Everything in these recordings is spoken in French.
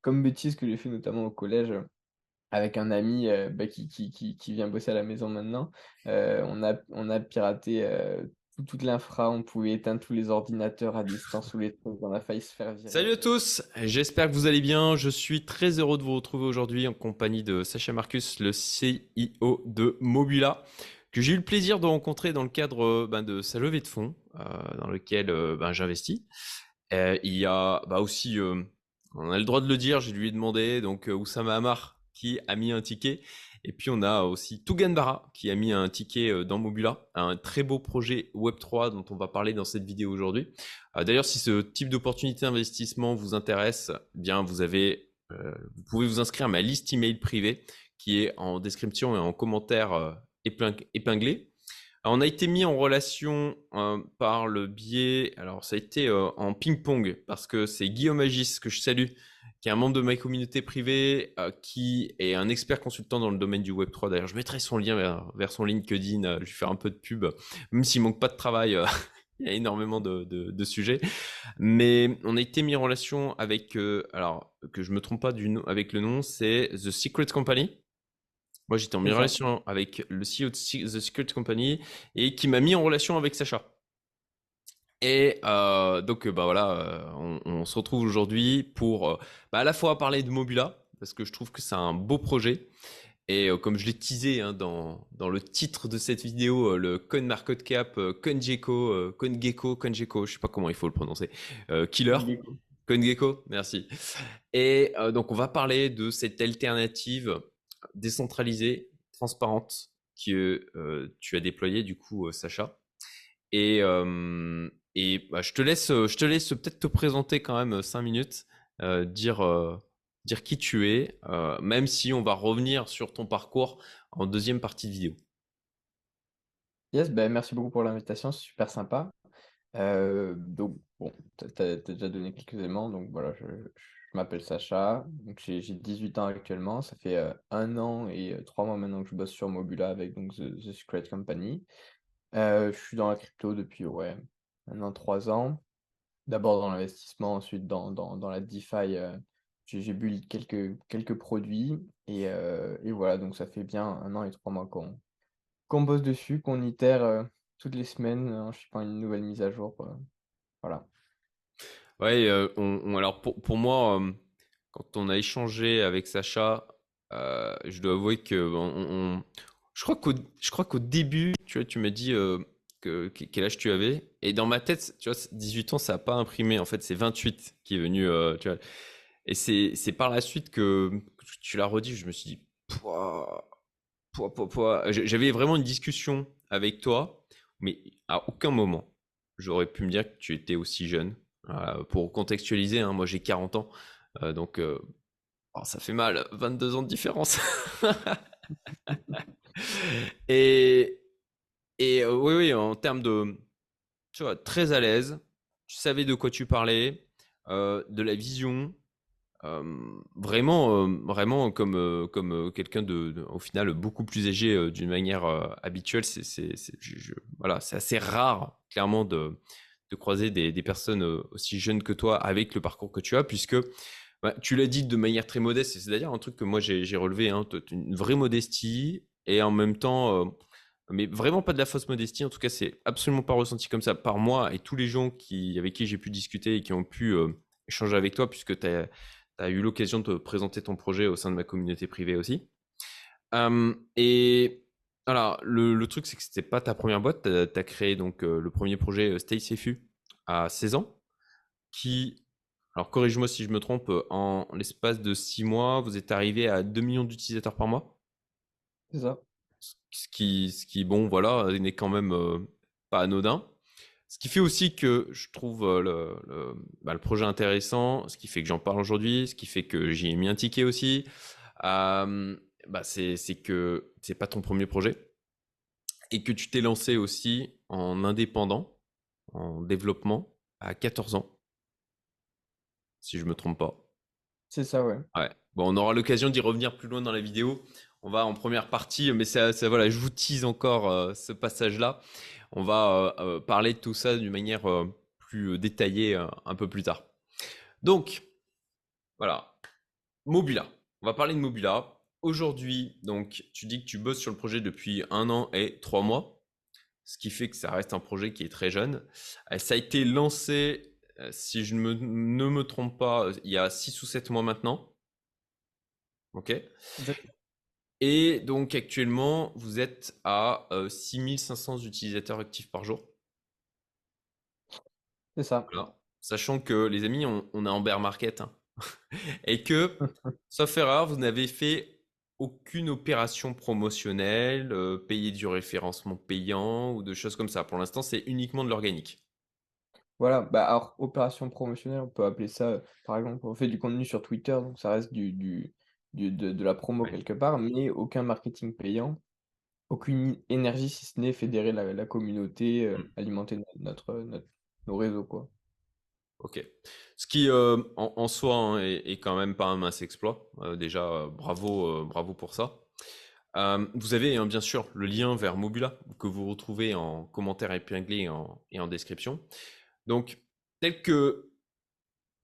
comme bêtise que j'ai fait notamment au collège avec un ami bah, qui, qui, qui, vient bosser à la maison maintenant. on, a, on a piraté toute l'infra, on pouvait éteindre tous les ordinateurs à distance ou les trucs, on a failli se faire virer. Salut à tous, j'espère que vous allez bien. Je suis très heureux de vous retrouver aujourd'hui en compagnie de Sacha Marcus, le CIO de Mobula, que j'ai eu le plaisir de rencontrer dans le cadre ben, de sa levée de fonds, euh, dans lequel ben, j'investis. il y a bah, aussi, on a le droit de le dire, j'ai lui ai demandé, donc Oussama Amar qui a mis un ticket. Et puis on a aussi Tugan qui a mis un ticket euh, dans Mobula, un très beau projet Web3 dont on va parler dans cette vidéo aujourd'hui. Euh, d'ailleurs, si ce type d'opportunité d'investissement vous intéresse, eh bien vous avez, euh, vous pouvez vous inscrire à ma liste email privée qui est en description et en commentaire épinglé. On a été mis en relation par le biais, alors ça a été en ping-pong parce que c'est Guillaume Agis que je salue qui est un membre de ma communauté privée, euh, qui est un expert consultant dans le domaine du Web3. D'ailleurs, je mettrai son lien vers, son LinkedIn, euh, je vais faire un peu de pub, même s'il manque pas de travail. Euh, il y a énormément de, sujets, mais on a été mis en relation avec, alors que je me trompe pas avec le nom, c'est The Secret Company. Moi, j'étais en relation avec le CEO de The Secret Company et qui m'a mis en relation avec Sacha. Et euh, donc, bah voilà, euh, on, se retrouve aujourd'hui pour euh, bah, à la fois parler de Mobula, parce que je trouve que c'est un beau projet. Et comme je l'ai teasé hein, dans, dans, le titre de cette vidéo, le CoinMarketCap, CoinGecko, CoinGecko, CoinGecko, je sais pas comment il faut le prononcer, Killer. CoinGecko, merci. Et donc, on va parler de cette alternative décentralisée, transparente, que tu as déployée, du coup, Sacha. Et, et bah, je te laisse, je te laisse peut-être te présenter quand même cinq minutes, euh, dire, dire qui tu es, même si on va revenir sur ton parcours en deuxième partie de vidéo. Yes, ben merci beaucoup pour l'invitation, super sympa. donc, bon, tu as, déjà donné quelques éléments, donc voilà, je, m'appelle Sacha, j'ai 18 ans actuellement, ça fait un an et trois mois maintenant que je bosse sur Mobula avec donc, The, Secret Company. je suis dans la crypto depuis, ouais, maintenant trois ans. D'abord dans l'investissement, ensuite dans, dans, la DeFi, euh, j'ai bu quelques, quelques produits. Et, euh, et, voilà, donc ça fait bien un an et trois mois qu'on bosse dessus, qu'on itère euh, toutes les semaines en pas une nouvelle mise à jour. voilà. Ouais, on, alors pour, pour moi, quand on a échangé avec Sacha, je dois avouer que je crois qu'au je début, tu vois, tu m'as dit quel âge tu avais. Et dans ma tête, tu vois, 18 ans, ça n'a pas imprimé. En fait, c'est 28 qui est venu. Euh, tu vois. Et c'est par la suite que, tu l'as redit. Je me suis dit, J'avais vraiment une discussion avec toi, mais à aucun moment, j'aurais pu me dire que tu étais aussi jeune. Pour contextualiser, hein, moi j'ai 40 ans. Euh, donc, euh, oh, ça fait mal. 22 ans de différence. et, euh, oui, oui, en termes de, tu vois, très à l'aise, tu savais de quoi tu parlais, euh, de la vision, euh, vraiment, vraiment comme, comme quelqu'un de, au final, beaucoup plus âgé d'une manière habituelle. C'est assez rare, clairement, de, de croiser des, personnes aussi jeunes que toi avec le parcours que tu as, puisque bah, tu l'as dit de manière très modeste, c'est d'ailleurs un truc que moi j'ai, relevé, hein, une vraie modestie et en même temps mais vraiment pas de la fausse modestie. En tout cas, c'est absolument pas ressenti comme ça par moi et tous les gens qui, avec qui j'ai pu discuter et qui ont pu euh, échanger avec toi, puisque tu as, eu l'occasion de te présenter ton projet au sein de ma communauté privée aussi. et voilà, le, truc, c'est que c'était pas ta première boîte. Tu as, créé donc euh, le premier projet euh, Stay Safe à 16 ans, qui, alors corrige-moi si je me trompe, en l'espace de 6 mois, vous êtes arrivé à 2 millions d'utilisateurs par mois? C'est ça ce qui, ce qui bon, voilà, n'est quand même euh, pas anodin. Ce qui fait aussi que je trouve euh, le, bah, le, projet intéressant, ce qui fait que j'en parle aujourd'hui, ce qui fait que j'y ai mis un ticket aussi, euh, bah c'est que c'est pas ton premier projet et que tu t'es lancé aussi en indépendant, en développement à 14 ans, si je me trompe pas. C'est ça, ouais. Ouais. Bon, on aura l'occasion d'y revenir plus loin dans la vidéo on va en première partie, mais ça, voilà, je vous tease encore euh, ce passage-là. On va euh, euh, parler de tout ça d'une manière plus détaillée un peu plus tard. Donc, voilà. Mobula. On va parler de Mobula. Aujourd'hui, donc, tu dis que tu bosses sur le projet depuis un an et trois mois, ce qui fait que ça reste un projet qui est très jeune. Euh, ça a été lancé, euh, si je ne me trompe pas, il y a six ou sept mois maintenant. Ok. Et donc actuellement, vous êtes à 6500 utilisateurs actifs par jour. C'est ça. Sachant que les amis, on, on est en bear market. Hein. et que, sauf erreur, vous n'avez fait aucune opération promotionnelle, euh, payer du référencement payant ou de choses comme ça. Pour l'instant, c'est uniquement de l'organique. Voilà, bah alors opération promotionnelle, on peut appeler ça, euh, par exemple, on fait du contenu sur Twitter, donc ça reste du, du, de, la promo quelque part, mais aucun marketing payant, aucune énergie si ce n'est fédérer la, communauté, euh, mmh. alimenter notre, notre, nos réseaux, quoi. Ok. Ce qui, euh, en, soi, hein, est, quand même pas un mince exploit. Euh, déjà, euh, bravo, bravo pour ça. vous avez hein, bien sûr le lien vers Mobula que vous retrouvez en commentaire épinglé et en, description. Donc, tel que,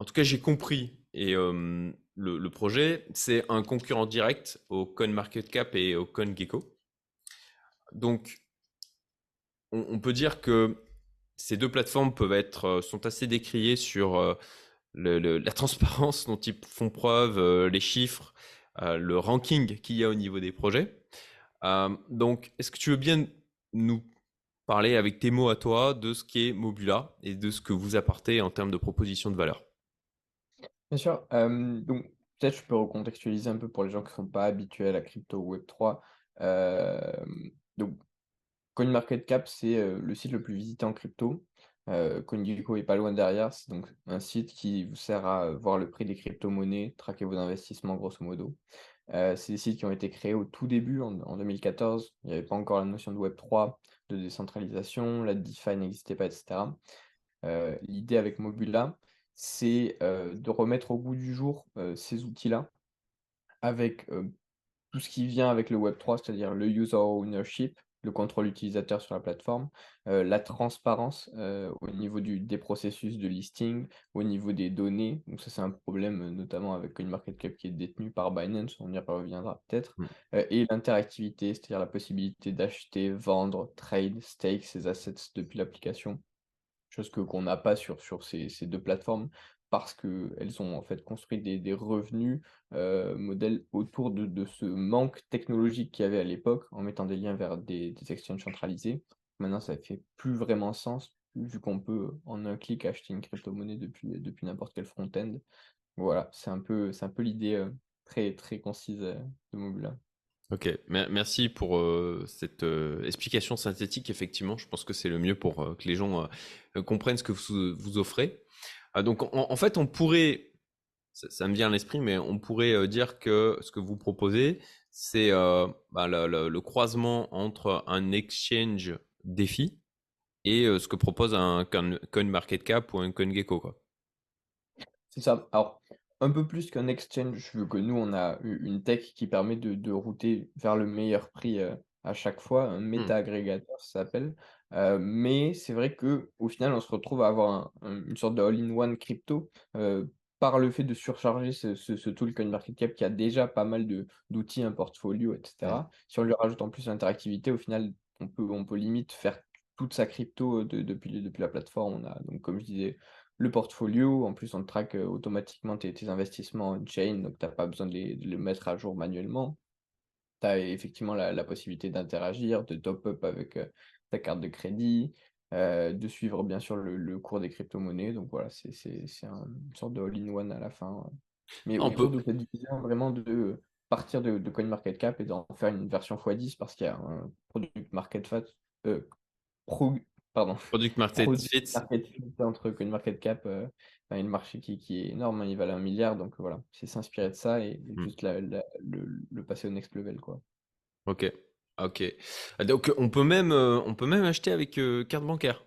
en tout cas, j'ai compris et le, projet, c'est un concurrent direct au CoinMarketCap et au CoinGecko. Donc, on peut dire que ces deux plateformes peuvent être, euh, sont assez décriées sur euh, la transparence dont ils font preuve, euh, les chiffres, le ranking qu'il y a au niveau des projets. donc, est-ce que tu veux bien nous parler avec tes mots à toi de ce qu'est Mobula et de ce que vous apportez en termes de proposition de valeur? Bien sûr. donc, peut-être je peux recontextualiser un peu pour les gens qui ne sont pas habitués à la crypto Web3. donc, CoinMarketCap, c'est le site le plus visité en crypto. CoinGecko est pas loin derrière. C'est donc un site qui vous sert à voir le prix des crypto-monnaies, traquer vos investissements grosso modo. c'est des sites qui ont été créés au tout début, en, 2014. Il n'y avait pas encore la notion de Web3, de décentralisation, la DeFi n'existait pas, etc. L'idée avec Mobula, c'est de remettre au goût du jour ces outils-là avec tout ce qui vient avec le Web3, c'est-à-dire le user ownership, le contrôle utilisateur sur la plateforme, euh, la transparence euh, au niveau du, des processus de listing, au niveau des données. Donc ça c'est un problème notamment avec une market cap qui est détenue par Binance, on y reviendra peut-être. Mmh. et l'interactivité, c'est-à-dire la possibilité d'acheter, vendre, trade, stake ces assets depuis l'application. Chose que qu'on n'a pas sur, sur ces, ces deux plateformes parce qu'elles ont en fait construit des, revenus euh, modèles autour de, ce manque technologique qu'il y avait à l'époque en mettant des liens vers des, des exchanges centralisés. Maintenant, ça fait plus vraiment sens vu qu'on peut en un clic acheter une crypto-monnaie depuis, depuis n'importe quel front-end. Voilà, c'est un peu, c'est un peu l'idée euh, très, très concise euh, de Mobula. Ok, merci pour cette explication synthétique. Effectivement, je pense que c'est le mieux pour que les gens comprennent ce que vous offrez. Ah, donc en, fait, on pourrait, ça, me vient à l'esprit, mais on pourrait euh, dire que ce que vous proposez, c'est euh, bah, le, croisement entre un exchange défi et euh, ce que propose un CoinMarketCap ou un CoinGecko. Quoi. C'est ça. Alors, un peu plus qu'un exchange, vu que nous, on a une tech qui permet de, router vers le meilleur prix à chaque fois, un mmh. méta-agrégateur, ça s'appelle mais c'est vrai que au final, on se retrouve à avoir une sorte de all-in-one crypto par le fait de surcharger ce, ce, ce tool CoinMarketCap qui a déjà pas mal d'outils, un portfolio, etc. Si on lui rajoute en plus l'interactivité, au final, on peut, on peut limite faire toute sa crypto depuis, depuis la plateforme. On a donc, comme je disais, le portfolio. En plus, on traque automatiquement tes, investissements on-chain, donc tu n'as pas besoin de les, de les, mettre à jour manuellement. Tu as effectivement la, la possibilité d'interagir, de top-up avec ta carte de crédit, euh, de suivre bien sûr le, cours des crypto-monnaies. Donc voilà, c'est une sorte de all-in-one à la fin. Mais on peut cette vraiment de partir de, de CoinMarketCap et d'en faire une version x10 parce qu'il y a un product market fat, euh, pro, pardon, product market, fit. entre CoinMarketCap euh, et le marché qui, qui, est énorme, hein, il valait un milliard, donc voilà, c'est s'inspirer de ça et, mmh. juste le, le, passer au next level quoi. Ok, Ok. Donc on peut même, euh, on peut même acheter avec euh, carte bancaire.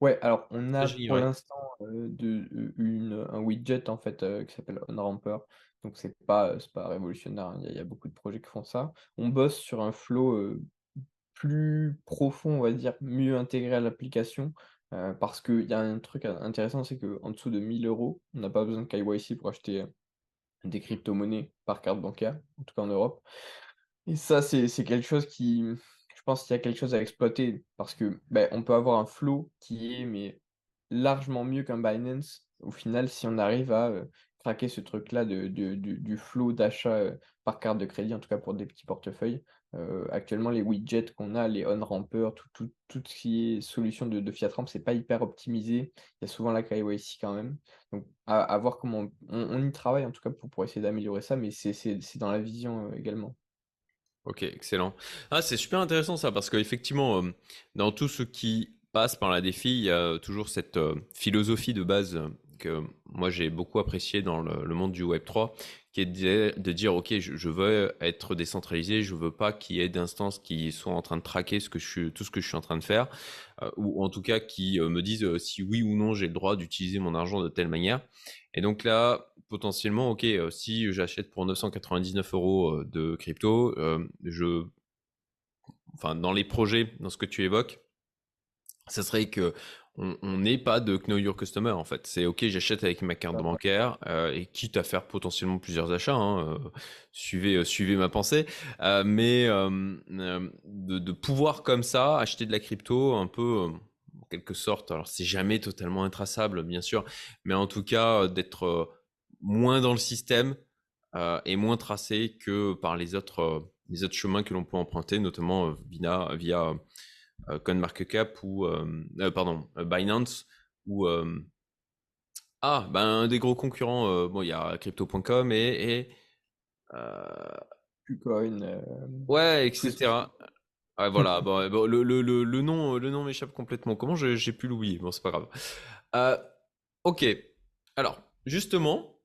Ouais, alors on a pour l'instant euh, une, un widget en fait qui s'appelle OnRamper. Donc c'est pas, pas révolutionnaire, hein, il y, a beaucoup de projets qui font ça. On bosse sur un flow plus profond, on va dire, mieux intégré à l'application. parce qu'il y a un truc intéressant, c'est qu'en dessous de 1000 euros, on n'a pas besoin de KYC pour acheter des crypto-monnaies par carte bancaire, en tout cas en Europe. Et ça, c'est quelque chose qui, je pense qu'il y a quelque chose à exploiter parce que, beh, on peut avoir un flow qui est mais largement mieux qu'un Binance. Au final, si on arrive à, heu, craquer ce truc-là de de du flow d'achat, heu, par carte de crédit, en tout cas pour des petits portefeuilles. Heu, actuellement, les widgets qu'on a, les on-rampers, tout tout ce qui est solution de de fiat ramp, c'est pas hyper optimisé. Il y a souvent la KYC quand même. Donc à voir comment on y travaille en tout cas pour pour essayer d'améliorer ça, mais c'est c'est dans la vision, également. OK, excellent. Ah, c'est super intéressant ça parce qu'effectivement, hem, dans tout ce qui passe par la défi, il y a toujours cette, heu, philosophie de base, heu, que moi j'ai beaucoup appréciée dans le monde du web 3, qui est de dire «OK, je veux être décentralisé, je veux pas qu'il y ait d'instances qui soient en train de traquer ce que je tout ce que je suis en train de faire», heu, ou en tout cas qui, me disent, si oui ou non j'ai le droit d'utiliser mon argent de telle manière. Et donc là, potentiellement, OK, heu, si j'achète pour 999 euros heu, de crypto, hem, je enfin dans les projets, dans ce que tu évoques, ça serait qu'on on n'ait pas de Know Your Customer en fait. C'est OK, j'achète avec ma carte bancaire et quitte à faire potentiellement plusieurs achats, hein, suivez, suivez ma pensée. Mais de de pouvoir comme ça acheter de la crypto un peu, en quelque sorte, alors c'est jamais totalement intraçable bien sûr, mais en tout cas, d'être, moins dans le système, heu, et moins tracé que par les autres, heu, les autres chemins que l'on peut emprunter, notamment, vina via, CoinMarketCap ou pardon, Binance ou ah, ben, un des gros concurrents, bon il y a Crypto.com et et ouais, et tous ces cetera. Ouais, voilà, bon, bon le le le le nom, le nom m'échappe complètement. Comment j'ai pu l'oublier? Bon, c'est pas grave. OK. Alors, justement,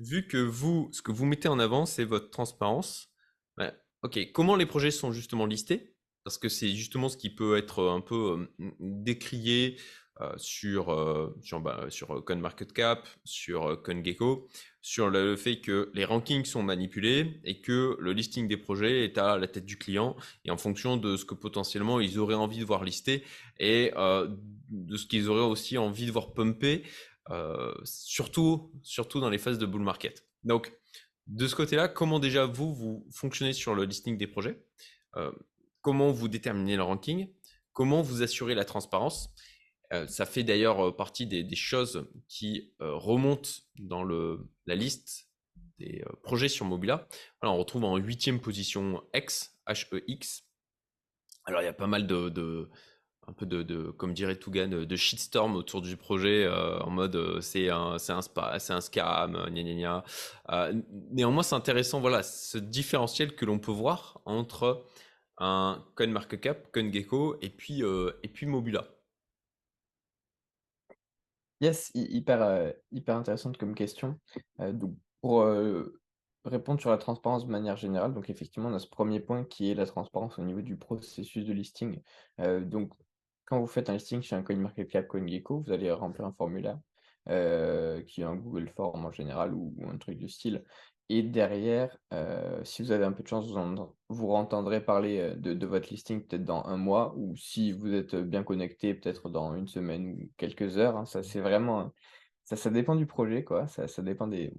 vu que vous, ce que vous mettez en avant, c'est votre transparence, bah, OK, comment les projets sont justement listés? Parce que c'est justement ce qui peut être, un peu, décrié, heu, sur, heu, sur, bah, sur, CoinMarketCap, sur, CoinGecko, sur le fait que les rankings sont manipulés et que le listing des projets est à la tête du client et en fonction de ce que potentiellement ils auraient envie de voir listé et de ce qu'ils auraient aussi envie de voir pumper, heu, surtout surtout dans les phases de bull market. Donc de ce côté-là, comment déjà vous, vous fonctionnez sur le listing des projets? Heu, comment vous déterminez le ranking? Comment vous assurez la transparence? Heu, ça fait d'ailleurs, partie des choses qui, remontent dans le la liste des, projets sur Mobula. Voilà, on retrouve en huitième position Hex, H-E-X. Alors il y a pas mal de un peu de comme dirait Tougan, de shitstorm autour du projet, heu, en mode, heu, c'est un un un scam, heu, gna gna gna. Néanmoins, c'est intéressant, voilà, ce différentiel que l'on peut voir entre un CoinMarketCap, CoinGecko et puis, et puis Mobula. Yes, hy hyper, hyper intéressante comme question. Donc pour, répondre sur la transparence de manière générale, donc effectivement, on a ce premier point qui est la transparence au niveau du processus de listing. Donc quand vous faites un listing chez un CoinMarketCap, CoinGecko, vous allez remplir un formulaire, heu, qui est un Google Form en général ou un truc du style et derrière, heu, si vous avez un peu de chance, vous en entendrez parler, heu, de votre listing peut-être dans un mois ou si vous êtes, bien connecté, peut-être dans une semaine ou quelques heures, hein. Ça, c'est vraiment, ça ça dépend du projet, quoi. Ça ça dépend des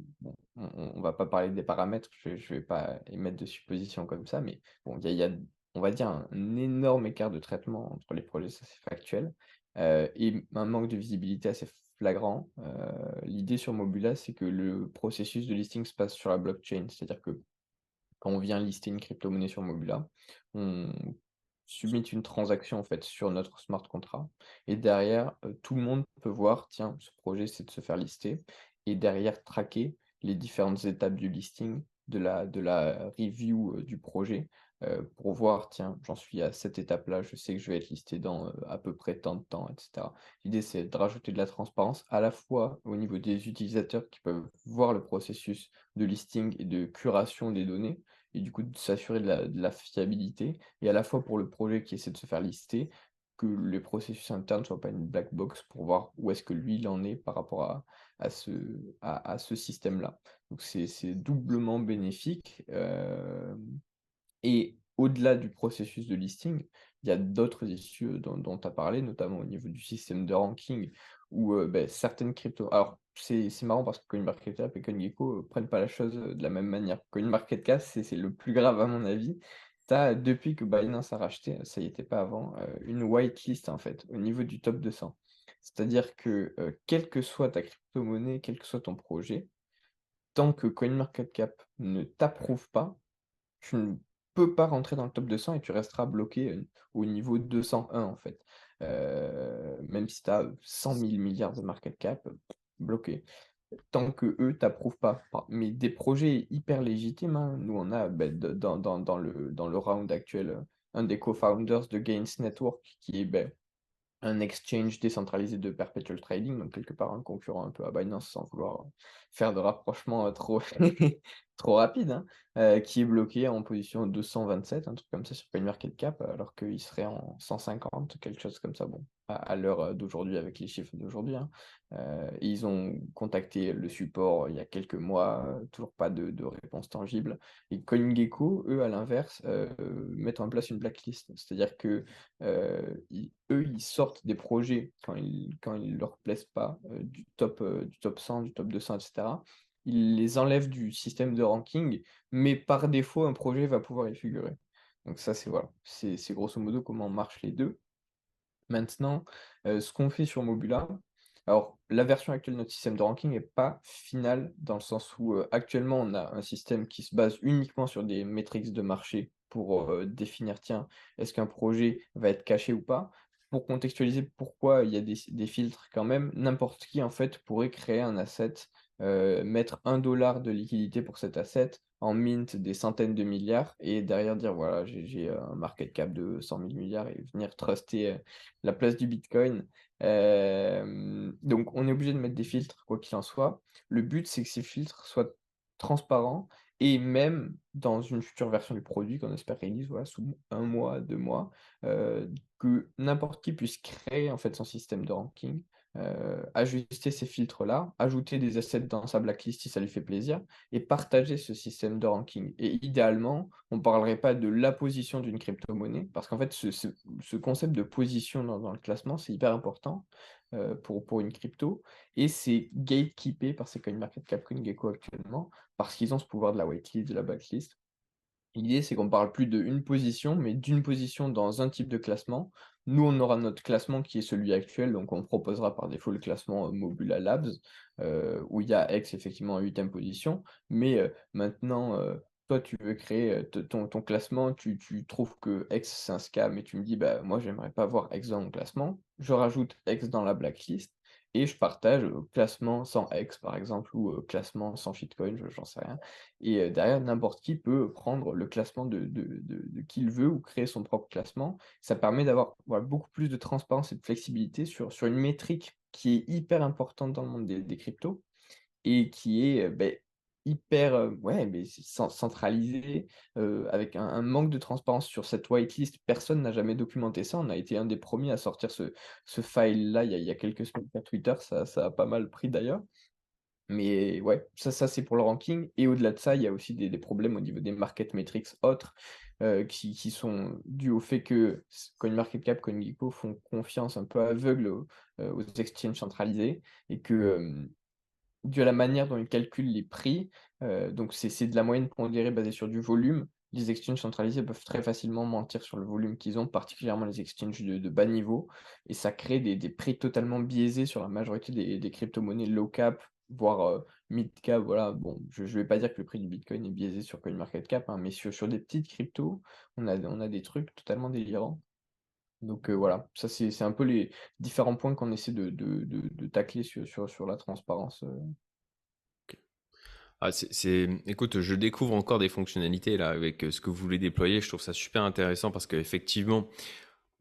on on va pas parler des paramètres, je je vais pas émettre de suppositions comme ça, mais bon, il y a, on va dire, un énorme écart de traitement entre les projets, ça c'est factuel, et un manque de visibilité assez flagrant. L'idée sur Mobula, c'est que le processus de listing se passe sur la blockchain. C'est-à-dire que quand on vient lister une crypto-monnaie sur Mobula, on submit une transaction, en sur notre smart contract et derrière, tout le monde peut voir: «Tiens, ce projet, c'est de se faire lister» et derrière traquer les différentes étapes du listing, de la de review, du projet, heu, pour voir: «Tiens, j'en suis à cette étape-là, je sais que je vais être listé dans, heu, à peu près tant de temps» et cetera. L'idée, c'est de rajouter de la transparence, à la fois au niveau des utilisateurs qui peuvent voir le processus de listing et de curation des données et du coup de s'assurer de la de la fiabilité et à la fois pour le projet qui essaie de se faire lister, que les processus internes ne soient pas une black box pour voir où est-ce que lui, il en est par rapport à à ce à à ce système-là. Donc c'est doublement bénéfique, hem et au-delà du processus de listing, il y a d'autres issues, dont tu as parlé, notamment au niveau du système de ranking où ben, certaines cryptos. Alors, c'est marrant parce que CoinMarketCap et CoinGecko ne prennent pas la chose de la même manière. CoinMarketCap, c'est le plus grave à mon avis. As, depuis que Binance a racheté, ça y était pas avant, une whitelist en fait, au niveau du top 200. C'est-à-dire que, quelle que soit ta crypto-monnaie, quel que soit ton projet, tant que CoinMarketCap ne t'approuve pas, tu ne peux pas rentrer dans le top 200 et tu resteras bloqué au niveau 201 en fait. même si tu as 100 000 milliards de market cap, bloqué. Tant que eux t'approuvent pas. Mais des projets hyper légitimes, hein. nous on a ben, dans, dans, le, dans le round actuel un des co-founders de Gains Network qui est ben, un exchange décentralisé de perpetual trading, donc quelque part un concurrent un peu à Binance sans vouloir faire de rapprochement euh, trop, trop rapide, hein, euh, qui est bloqué en position 227, un truc comme ça sur CoinMarketCap, alors qu'il serait en 150, quelque chose comme ça, bon, à, l'heure euh, d'aujourd'hui avec les chiffres d'aujourd'hui. Hein. ils ont contacté le support il y a quelques mois, toujours pas de, réponse tangible. Et CoinGecko, eux, à l'inverse, mettent en place une blacklist, c'est-à-dire que eux, ils sortent des projets quand ils quand ils leur plaisent pas du top du top 100, du top 200, etc. Ils les enlèvent du système de ranking, mais par défaut, un projet va pouvoir y figurer. Donc ça, c'est voilà, c'est grosso modo comment marchent les deux. Maintenant, ce qu'on fait sur Mobula, alors la version actuelle de notre système de ranking n'est pas finale dans le sens où actuellement on a un système qui se base uniquement sur des métriques de marché pour définir, tiens, est-ce qu'un projet va être caché ou pas Pour contextualiser pourquoi il y a des, filtres quand même, n'importe qui en fait pourrait créer un asset, mettre un dollar de liquidité pour cet asset, en mint des centaines de milliards, et derrière dire, voilà, j'ai un market cap de 100 000 milliards, et venir truster la place du Bitcoin. donc on est obligé de mettre des filtres, quoi qu'il en soit. Le but, c'est que ces filtres soient transparents et même dans une future version du produit qu'on espère voilà, sous un mois, deux mois, que n'importe qui puisse créer en fait son système de ranking, ajuster ces filtres-là, ajouter des assets dans sa blacklist si ça lui fait plaisir, et partager ce système de ranking. Et idéalement, on ne parlerait pas de la position d'une crypto-monnaie, parce qu'en fait, ce, concept de position dans, le classement, c'est hyper important. Euh, pour, pour une crypto, et c'est gatekeepé par ces CoinMarketCap, CoinGecko actuellement, parce qu'ils ont ce pouvoir de la whitelist, de la backlist. L'idée, c'est qu'on parle plus d'une position, mais d'une position dans un type de classement. Nous, on aura notre classement qui est celui actuel, donc on proposera par défaut le classement euh, Mobula Labs, euh, où il y a X effectivement en huitième position, mais maintenant, toi, tu veux créer ton, ton classement, tu, trouves que X c'est un scam et tu me dis, bah, moi, j'aimerais pas voir X dans mon classement. Je rajoute X dans la blacklist et je partage classement sans X, par exemple, ou classement sans shitcoin, j'en sais rien. Et derrière, n'importe qui peut prendre le classement de, de, de, qui il veut ou créer son propre classement. Ça permet d'avoir beaucoup plus de transparence et de flexibilité sur, sur une métrique qui est hyper importante dans le monde des, cryptos et qui est ben, hyper, ouais, mais centralisé, avec un manque de transparence sur cette whitelist. Personne n'a jamais documenté ça. On a été un des premiers à sortir ce ce file-là il y a quelques semaines sur Twitter. Ça ça a pas mal pris d'ailleurs. Mais ouais, ça ça c'est pour le ranking et au-delà de ça, il y a aussi des problèmes au niveau des market metrics autres, qui qui sont dus au fait que CoinMarketCap, CoinGecko font confiance un peu aveugle aux, aux exchanges centralisés et que, dû à la manière dont ils calculent les prix. Euh, donc, c'est de la moyenne pondérée basée sur du volume. Les exchanges centralisés peuvent très facilement mentir sur le volume qu'ils ont, particulièrement les exchanges de, bas niveau. Et ça crée des, prix totalement biaisés sur la majorité des, crypto-monnaies low cap, voire euh, mid cap. Voilà, bon, je ne vais pas dire que le prix du Bitcoin est biaisé sur CoinMarketCap, hein, mais sur, des petites cryptos, on a des trucs totalement délirants. Donc voilà, ça c'est un peu les différents points qu'on essaie de, de, tacler sur, sur, la transparence. Ah, écoute, je découvre encore des fonctionnalités là avec ce que vous voulez déployer. Je trouve ça super intéressant parce qu'effectivement,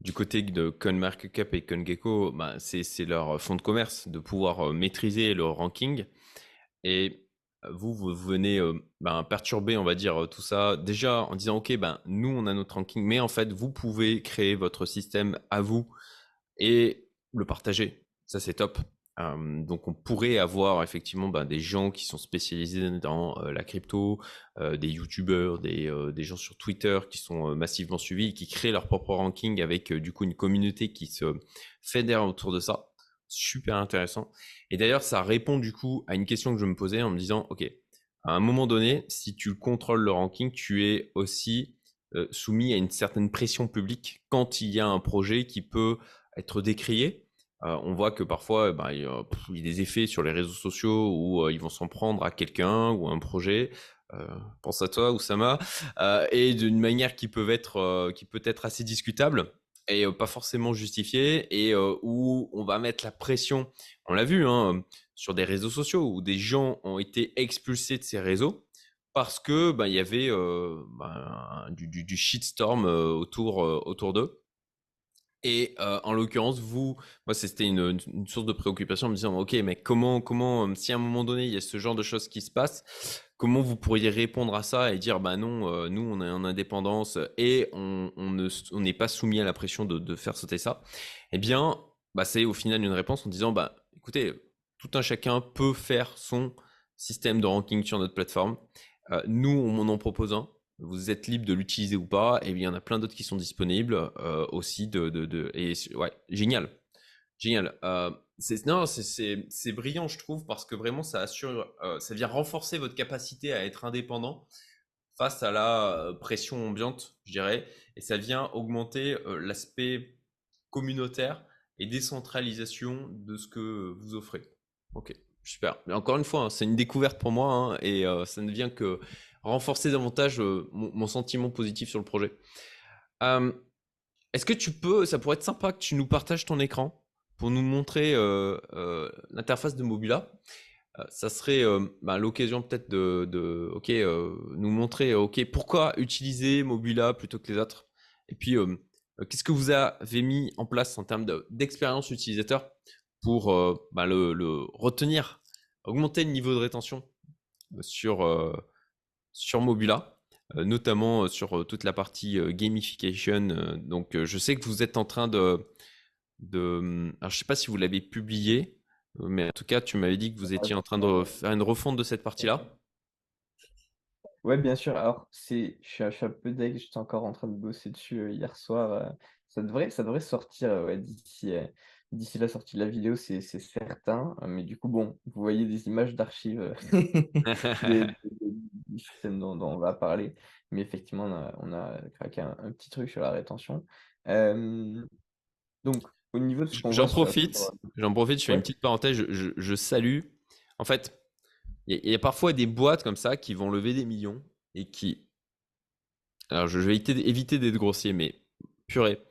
du côté de CoinMarketCap et CoinGecko, bah, c'est leur fonds de commerce de pouvoir maîtriser leur ranking. Et vous, venez ben, perturber, on va dire, tout ça, déjà en disant, OK, ben, nous, on a notre ranking, mais en fait, vous pouvez créer votre système à vous et le partager. Ça, c'est top. donc, on pourrait avoir effectivement ben, des gens qui sont spécialisés dans la crypto, des YouTubers, des, des, gens sur Twitter qui sont massivement suivis, qui créent leur propre ranking avec du coup une communauté qui se fédère autour de ça. Super intéressant. Et d'ailleurs, ça répond du coup à une question que je me posais en me disant, OK, à un moment donné, si tu contrôles le ranking, tu es aussi euh, soumis à une certaine pression publique quand il y a un projet qui peut être décrié. Euh, on voit que parfois, bah, il, y a, des effets sur les réseaux sociaux où ils vont s'en prendre à quelqu'un ou à un projet. pense à toi, Oussama, et d'une manière qui peut être, qui peut être assez discutable et pas forcément justifié et où on va mettre la pression. On l'a vu hein, sur des réseaux sociaux où des gens ont été expulsés de ces réseaux parce que bah, il y avait bah, du, du, shitstorm autour autour d'eux. Et en l'occurrence, vous, moi, c'était une, une, source de préoccupation en me disant, ok, mais comment, comment, si à un moment donné il y a ce genre de choses qui se passent, comment vous pourriez répondre à ça et dire bah non, euh, nous on est en indépendance et on, n'est pas soumis à la pression de, faire sauter ça Eh bien, bah, c'est au final une réponse en disant bah écoutez, tout un chacun peut faire son système de ranking sur notre plateforme. Euh, nous, on en propose un. Vous êtes libre de l'utiliser ou pas. Et il y en a plein d'autres qui sont disponibles euh, aussi. De, et génial. Génial. C'est non, c'est brillant, je trouve, parce que vraiment, ça assure, euh, ça vient renforcer votre capacité à être indépendant face à la euh, pression ambiante, je dirais, et ça vient augmenter euh, l'aspect communautaire et décentralisation de ce que vous offrez. Ok, super. Mais encore une fois, hein, c'est une découverte pour moi hein, et ça ne vient que renforcer davantage mon, sentiment positif sur le projet. Est-ce que tu peux, ça pourrait être sympa que tu nous partages ton écran? Pour nous montrer euh, euh, l'interface de Mobula. Euh, ça serait bah, l'occasion peut-être de, ok, nous montrer ok, pourquoi utiliser Mobula plutôt que les autres. Et puis, qu'est-ce que vous avez mis en place en termes d'expérience utilisateur pour bah, le, retenir, augmenter le niveau de rétention sur, sur Mobula notamment sur toute la partie gamification. Donc, je sais que vous êtes en train de, de. Alors, je sais pas si vous l'avez publié, mais en tout cas, tu m'avais dit que vous étiez en train de faire une refonte de cette partie-là. Ouais, bien sûr. Alors, c'est, je suis, un peu deg, j'étais encore en train de bosser dessus euh, hier soir. Euh, ça devrait, ça devrait sortir euh, d'ici, d'ici la sortie de la vidéo, c'est, certain. mais du coup, bon, vous voyez des images d'archives du système dont, on va parler. Mais effectivement, on a, craqué un, petit truc sur la rétention. donc, niveau J'en profite, j'en profite, je fais une petite parenthèse, je, salue. En fait, il y, a parfois des boîtes comme ça qui vont lever des millions et qui. Alors, je vais éviter, d'être grossier, mais purée.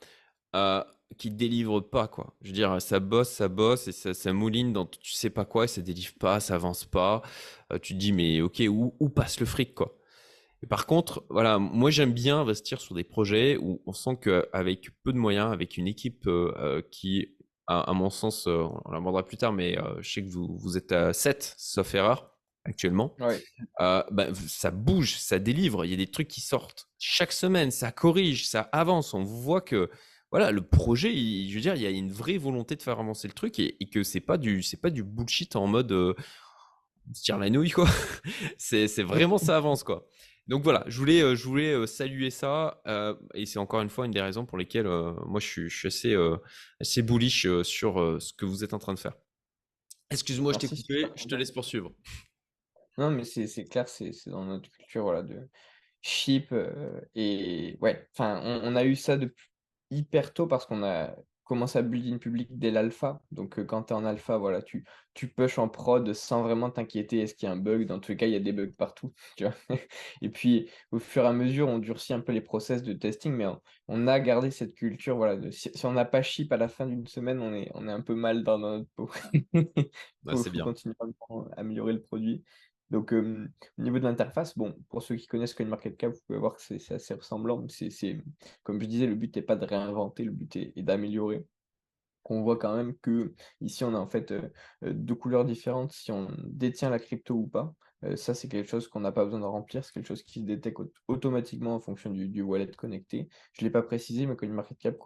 Euh, qui délivrent pas, quoi. Je veux dire, ça bosse, ça bosse et ça, mouline dans tu sais pas quoi et ça délivre pas, ça avance pas. Euh, tu te dis, mais ok, où, où passe le fric, quoi? Par contre, voilà, moi j'aime bien investir sur des projets où on sent qu'avec peu de moyens, avec une équipe euh, euh, qui, à, mon sens, euh, on l'abordera plus tard, mais je sais que vous, vous êtes à 7, sauf erreur, actuellement. Bah, ça bouge, ça délivre, il y a des trucs qui sortent chaque semaine, ça corrige, ça avance. On voit que voilà, le projet, je veux dire, il y a une vraie volonté de faire avancer le truc et, que c'est pas du, c'est pas du bullshit en mode on se tire la nouille quoi. c'est, c'est vraiment ça avance quoi. Donc voilà, je voulais, euh, je voulais euh, saluer ça. Euh, et c'est encore une fois une des raisons pour lesquelles moi je suis, assez, assez bullish sur ce que vous êtes en train de faire. Excuse-moi, je t'ai coupé, je te laisse poursuivre. Non, mais c'est clair, c'est dans notre culture voilà, de ship. et ouais, enfin, on, on, a eu ça depuis hyper tôt parce qu'on a à build in public dès l'alpha. Donc, euh, quand tu es en alpha, voilà, tu, tu push en prod sans vraiment t'inquiéter est-ce qu'il y a un bug? Dans tous les cas, il y a des bugs partout. Tu vois et puis, au fur et à mesure, on durcit un peu les process de testing, mais on, a gardé cette culture. Voilà, de, si, on n'a pas ship à la fin d'une semaine, on est, on est un peu mal dans notre peau. bah, c'est bien. continuer à améliorer le produit. Donc, au niveau de l'interface, bon, pour ceux qui connaissent CoinMarketCap, vous pouvez voir que c'est assez ressemblant. Comme je disais, le but n'est pas de réinventer, le but est, d'améliorer. On voit quand même que ici, on a en fait deux couleurs différentes si on détient la crypto ou pas. ça, c'est quelque chose qu'on n'a pas besoin de remplir, c'est quelque chose qui se détecte automatiquement en fonction du, wallet connecté. Je ne l'ai pas précisé, mais CoinMarketCap,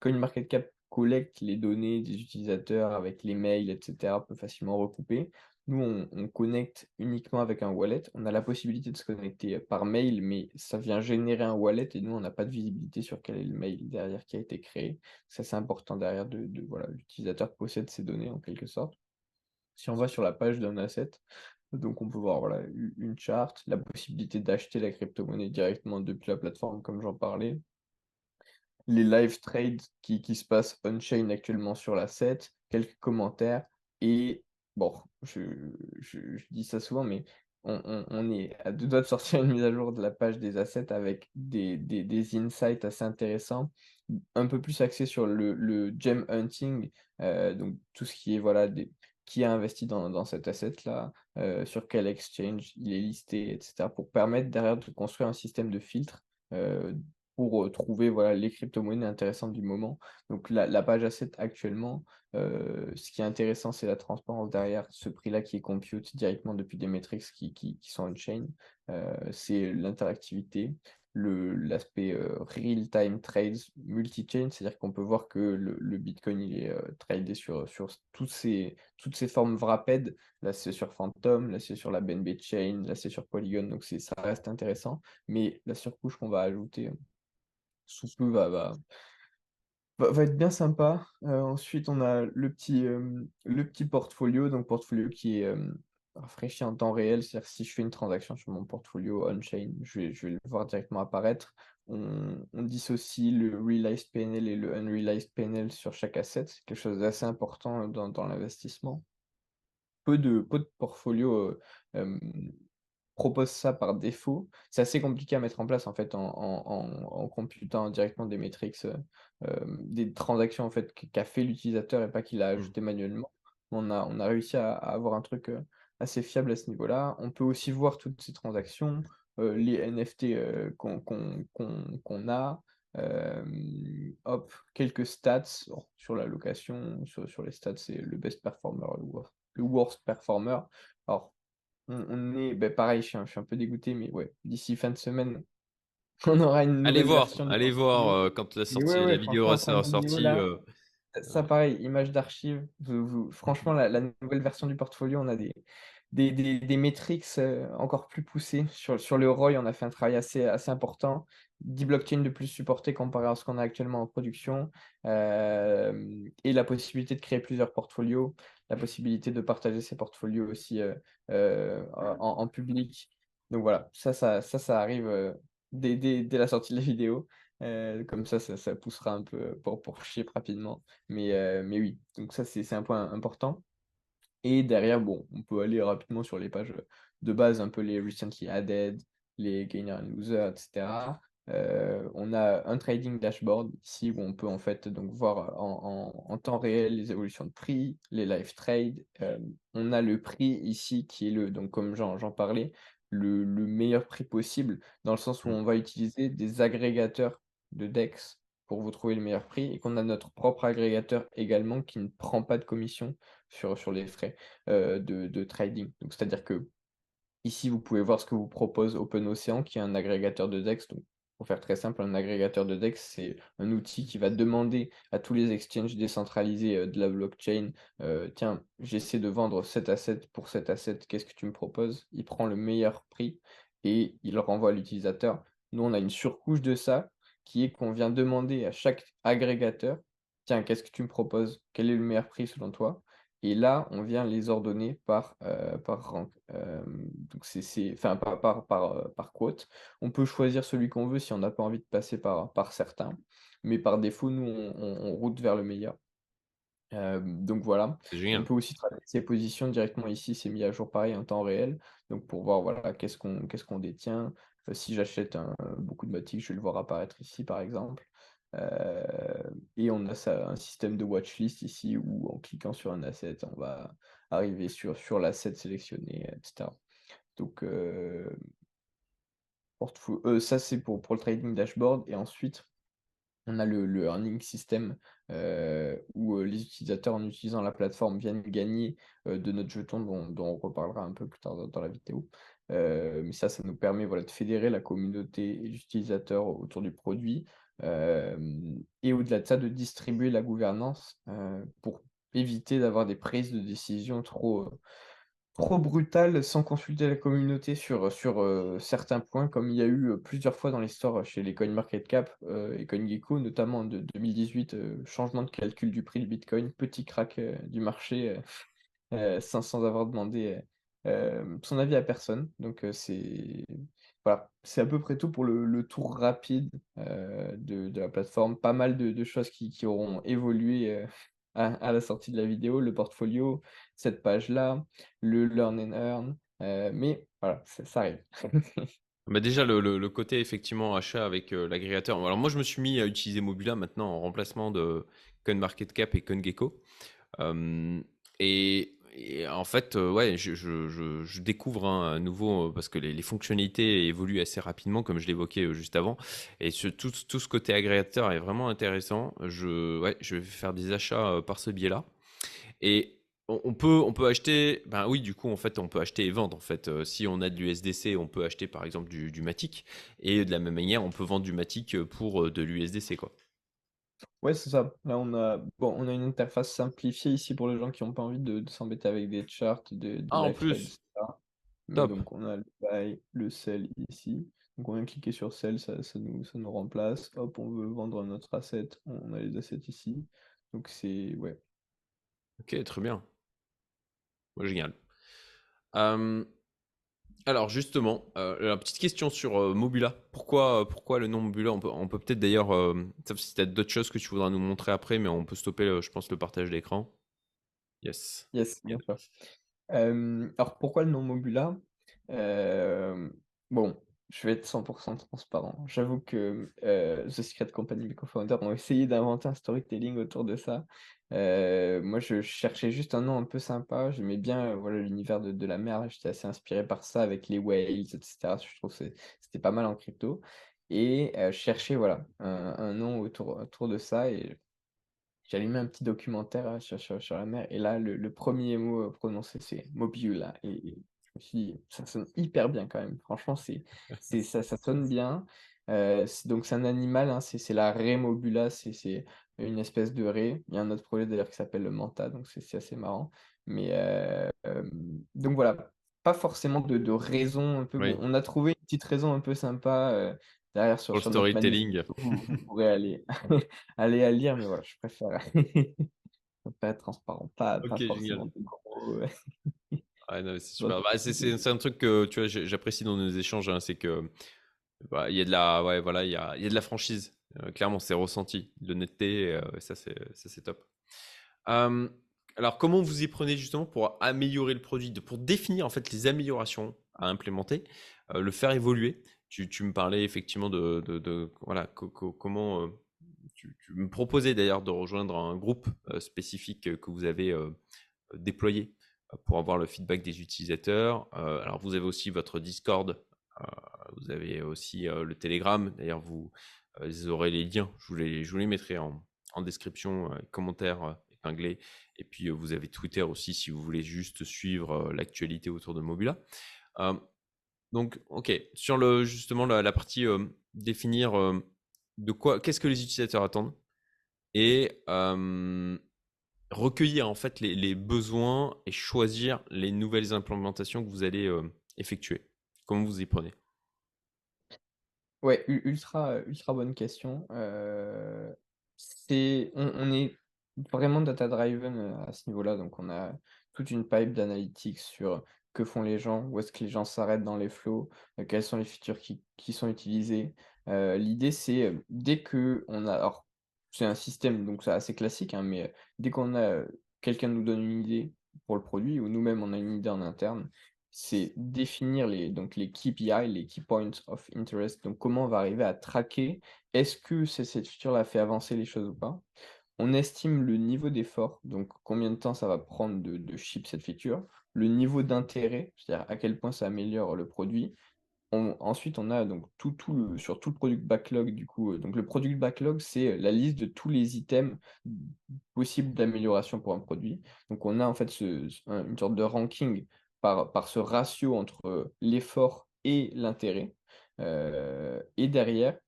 CoinMarketCap collecte les données des utilisateurs avec les mails, etc., peut facilement recouper. Nous, on, connecte uniquement avec un wallet. On a la possibilité de se connecter par mail, mais ça vient générer un wallet et nous, on n'a pas de visibilité sur quel est le mail derrière qui a été créé. Ça, c'est important derrière de, voilà, l'utilisateur possède ces données en quelque sorte. Si on va sur la page d'un asset, donc on peut voir une charte, la possibilité d'acheter la crypto-monnaie directement depuis la plateforme, comme j'en parlais, les live trades qui, qui se passent on-chain actuellement sur l'asset, quelques commentaires, et bon, je, je, dis ça souvent, mais on, on, est à deux doigts de sortir une mise à jour de la page des assets avec des, des, des insights assez intéressants, un peu plus axés sur le, le gem hunting, euh, donc tout ce qui est voilà qui a investi dans, dans cet asset-là, euh, sur quel exchange il est listé, etc., pour permettre derrière de construire un système de filtre euh, pour trouver voilà, les crypto-monnaies intéressantes du moment. Donc la, la page asset actuellement, ce qui est intéressant, c'est la transparence derrière ce prix-là qui est compute directement depuis des métriques qui, qui, sont on-chain. c'est l'interactivité, l'aspect real-time trades multi-chain, c'est-à-dire qu'on peut voir que le, Bitcoin il est tradé sur, sur toutes, ces, toutes ces formes Wrapped. Là, c'est sur Phantom, là, c'est sur la BNB Chain, là, c'est sur Polygon, donc ça reste intéressant. Mais la surcouche qu'on va ajouter sous peu va, être bien sympa. ensuite, on a le petit, le petit portfolio, donc portfolio qui est rafraîchi en temps réel. C'est-à-dire si je fais une transaction sur mon portfolio on-chain, je vais, je vais le voir directement apparaître. On, dissocie le realized PNL et le unrealized PNL sur chaque asset. C'est quelque chose d'assez important dans, dans l'investissement. Peu de, peu de portfolios propose ça par défaut. C'est assez compliqué à mettre en place en fait en, en, computant directement des métriques, des transactions en fait qu'a fait l'utilisateur et pas qu'il a mmh. ajouté manuellement. On a, on a réussi à, avoir un truc assez fiable à ce niveau-là. On peut aussi voir toutes ces transactions, les NFT qu'on a. hop, quelques stats sur la location, sur, sur les stats, c'est le best performer, le worst performer. Alors, on, est, ben pareil, je suis, un, je suis, un, peu dégoûté, mais ouais, d'ici fin de semaine, on aura une allez voir, allez voir euh, quand la sortie, la vidéo sera sortie. Euh, ça, pareil, image d'archive. Franchement, la, nouvelle version du portfolio, on a des, des, des, des métriques euh, encore plus poussées. Sur, sur le ROI, on a fait un travail assez, assez important. 10 blockchains de plus supportés comparé à ce qu'on a actuellement en production. et la possibilité de créer plusieurs portfolios la possibilité de partager ses portfolios aussi euh, euh, en, public. Donc voilà, ça, ça, ça, ça arrive euh, dès, dès, dès, la sortie de la vidéo. comme ça, ça, ça, poussera un peu pour, pour rapidement. Mais, mais oui, donc ça, c'est un point important. Et derrière, bon, on peut aller rapidement sur les pages de base, un peu les recently added, les gainer and loser, etc. Euh, on a un trading dashboard ici où on peut en fait donc voir en, temps réel les évolutions de prix, les live trades. Euh, on a le prix ici qui est le, donc comme j'en parlais, le, meilleur prix possible dans le sens où mmh. on va utiliser des agrégateurs de DEX pour vous trouver le meilleur prix et qu'on a notre propre agrégateur également qui ne prend pas de commission sur, les frais euh, de, trading. C'est-à-dire que ici vous pouvez voir ce que vous propose OpenOcean qui est un agrégateur de DEX. Pour faire très simple, un agrégateur de DEX, c'est un outil qui va demander à tous les exchanges décentralisés euh, de la blockchain, euh, tiens, j'essaie de vendre cet asset pour cet asset, qu'est-ce que tu me proposes? Il prend le meilleur prix et il renvoie à l'utilisateur. Nous, on a une surcouche de ça qui est qu'on vient demander à chaque agrégateur, tiens, qu'est-ce que tu me proposes? Quel est le meilleur prix selon toi? Et là, on vient les ordonner par, euh, par rank. Euh, donc c'est, enfin, par, par, par, euh, par, quote. On peut choisir celui qu'on veut si on n'a pas envie de passer par, par certains. Mais par défaut, nous, on, route vers le meilleur. donc voilà. On peut aussi traiter ses positions directement ici. C'est mis à jour pareil en temps réel. Donc pour voir voilà, qu'est-ce qu'on qu'est-ce qu'on détient. si j'achète beaucoup de Matic, je vais le voir apparaître ici par exemple. Euh, et on a un système de watchlist ici où en cliquant sur un asset, on va arriver sur, sur l'asset sélectionné, etc. Donc euh, euh, ça c'est pour, pour le trading dashboard. Et ensuite, on a le, le earning system où les utilisateurs en utilisant la plateforme viennent gagner de notre jeton dont, dont, on reparlera un peu plus tard dans, la vidéo. mais ça, ça nous permet voilà, de fédérer la communauté et les utilisateurs autour du produit, et au-delà de ça, de distribuer la gouvernance pour éviter d'avoir des prises de décision trop, trop brutal sans consulter la communauté sur, sur, certains points comme il y a eu, plusieurs fois dans l'histoire chez les CoinMarketCap, et CoinGecko notamment de 2018, heu, changement de calcul du prix du bitcoin, petit crack, du marché, heu, sans avoir demandé, son avis à personne. Donc c'est voilà, c'est à peu près tout pour le tour rapide, heu, de la plateforme. Pas mal de choses qui auront évolué, heu, à la sortie de la vidéo, le portfolio, cette page-là, le learn and earn, heu, mais voilà, ça arrive. Bah, déjà le côté effectivement achat avec, l'agrégateur alors moi je me suis mis à utiliser Mobula maintenant en remplacement de CoinMarketCap et CoinGecko. Et et en fait, heu, ouais, je découvre un nouveau, heu, parce que les fonctionnalités évoluent assez rapidement comme je l'évoquais, heu, juste avant et tout ce côté agrégateur est vraiment intéressant. Je ouais, je vais faire des achats, heu, par ce biais-là et on peut on peut acheter ben, oui, du coup, en fait, on peut acheter et vendre, en fait, si on a de l'USDC, on peut acheter, par exemple, du du Matic et de la même manière, on peut vendre du Matic, pour, de l'USDC. Ouais, c'est ça. Là, on a bon, on a une interface simplifiée ici pour les gens qui ont pas envie de de s'embêter avec des charts, de Ah, en plus! Mais Top! donc on a le buy, le sell ici. Donc on vient cliquer sur sell, ça ça nous ça nous remplace. Hop, on veut vendre notre asset, on a les assets ici. Donc c'est ouais. OK, très bien. Ouais, génial. Alors justement, heu, alors petite question sur, heu, Mobula. Pourquoi, heu, pourquoi le nom Mobula? On peut on peut peut-être d'ailleurs, sauf si tu as d'autres choses que tu voudras nous montrer après, mais on peut stopper, je pense le partage d'écran. Yes. Yes, bien sûr. Alors pourquoi le nom Mobula? Bon, je vais être 100% transparent. J'avoue que, heu, The Secret Company, mes cofondateurs ont essayé d'inventer un storytelling autour de ça. Heu, moi, je cherchais juste un nom un peu sympa. J'aimais bien, heu, voilà, l'univers de de la mer, j'étais assez inspiré par ça avec les whales et cetera. Je trouve que c'était pas mal en crypto et heu, je cherchais, voilà, un un nom autour autour de ça et allumé un petit documentaire, sur sur la mer et là, le 1 mot, prononcé, c'est Mobula et et je me suis dit: «Ça sonne hyper bien quand même». Franchement, c'est c'est ça ça sonne bien. C'est donc c'est un animal, hein, c'est c'est la raie Mobula, c'est c'est une espèce de raie. Il y a un autre projet d'ailleurs qui s'appelle le manta, donc c'est c'est assez marrant. Mais, heu, hem, donc voilà, pas forcément de de raison un peu bon, Oui, on a trouvé une petite raison un peu sympa, heu, derrière sur pour le sur notre storytelling. vous vous pourrez aller aller à lire, mais voilà, je préfère je préfère être transparent, pas pas OK, forcément de gros, non, c'est super. Bah, c'est c'est c'est un truc que, tu vois, j'ai j'apprécie dans nos échanges, hein, c'est que, bah, il y a de la ouais, voilà, il y a il y a de la franchise. Heu, clairement, c'est ressenti. L'honnêteté, heu, ça c'est ça c'est top. Alors comment vous y prenez justement pour améliorer le produit, pour définir en fait les améliorations à implémenter, heu, le faire évoluer? Tu tu me parlais effectivement de de de voilà, co co comment, heu, tu tu me proposais d'ailleurs de rejoindre un groupe, spécifique, que vous avez, déployé, pour avoir le feedback des utilisateurs. Heu, alors vous avez aussi votre Discord, heu, vous avez aussi, heu, le Telegram. D'ailleurs vous, aurez les liens, je vous les mettrai en description, commentaire, épinglé et puis, vous avez Twitter aussi si vous voulez juste suivre, l'actualité autour de Mobula. Donc OK, sur le justement la la partie, définir, de quoi qu'est-ce que les utilisateurs attendent? Et recueillir en fait les besoins et choisir les nouvelles implémentations que vous allez, hem, effectuer. Comment vous y prenez? Ouais, ultra, ultra bonne question. C'est on on est vraiment data driven, heu, à ce niveau-là, donc on a toute une pipe d'analytics sur que font les gens, où est-ce que les gens s'arrêtent dans les flows, quels sont les features qui sont utilisés. Heu, l'idée c'est, dès qu'on a alors c'est un système donc assez classique, hein, mais, heu, dès qu'on a, quelqu'un nous donne une idée pour le produit ou nous-mêmes on a une idée en interne, c'est définir les donc les KPI, les Key Points of Interest, donc comment on va arriver à traquer, est-ce que cette feature-là fait avancer les choses ou pas? On estime le niveau d'effort, donc combien de temps ça va prendre de de ship cette feature, le niveau d'intérêt, c'est-à-dire à quel point ça améliore le produit. Ensuite, on a donc tout sur tout le product backlog du coup, heu, donc le product backlog, c'est, heu, la liste de tous les items possibles d'amélioration pour un produit. Donc on a en fait une sorte de ranking par ce ratio entre, heu, l'effort et l'intérêt, et derrière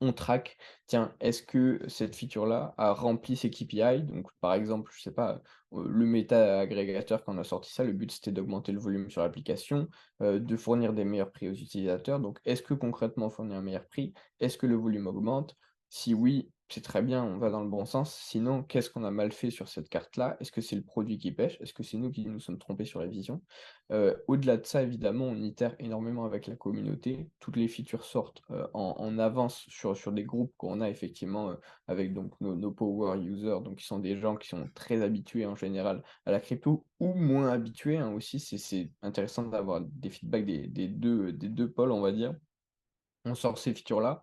on traque, tiens, est-ce que cette feature-là a rempli ses KPI? Donc, par exemple, je sais pas, heu, le méta agrégateur quand on a sorti ça, le but c'était d'augmenter le volume sur l'application, heu, de fournir des meilleurs prix aux utilisateurs. Donc, est-ce que concrètement on fournit un meilleur prix? Est-ce que le volume augmente? Si oui, c'est très bien, on va dans le bon sens. Sinon, qu'est-ce qu'on a mal fait sur cette carte-là? Est-ce que c'est le produit qui pêche? Est-ce que c'est nous qui nous sommes trompés sur la vision? Heu, au-delà de ça, évidemment, on itère énormément avec la communauté. Toutes les features sortent, heu, en avance sur sur des groupes qu'on a effectivement, heu, avec donc nos power users, donc qui sont des gens qui sont très habitués en général à la crypto ou moins habitués, hein, aussi. C'est intéressant d'avoir des feedbacks des des 2 des 2 pôles, on va dire. On sort ces features-là,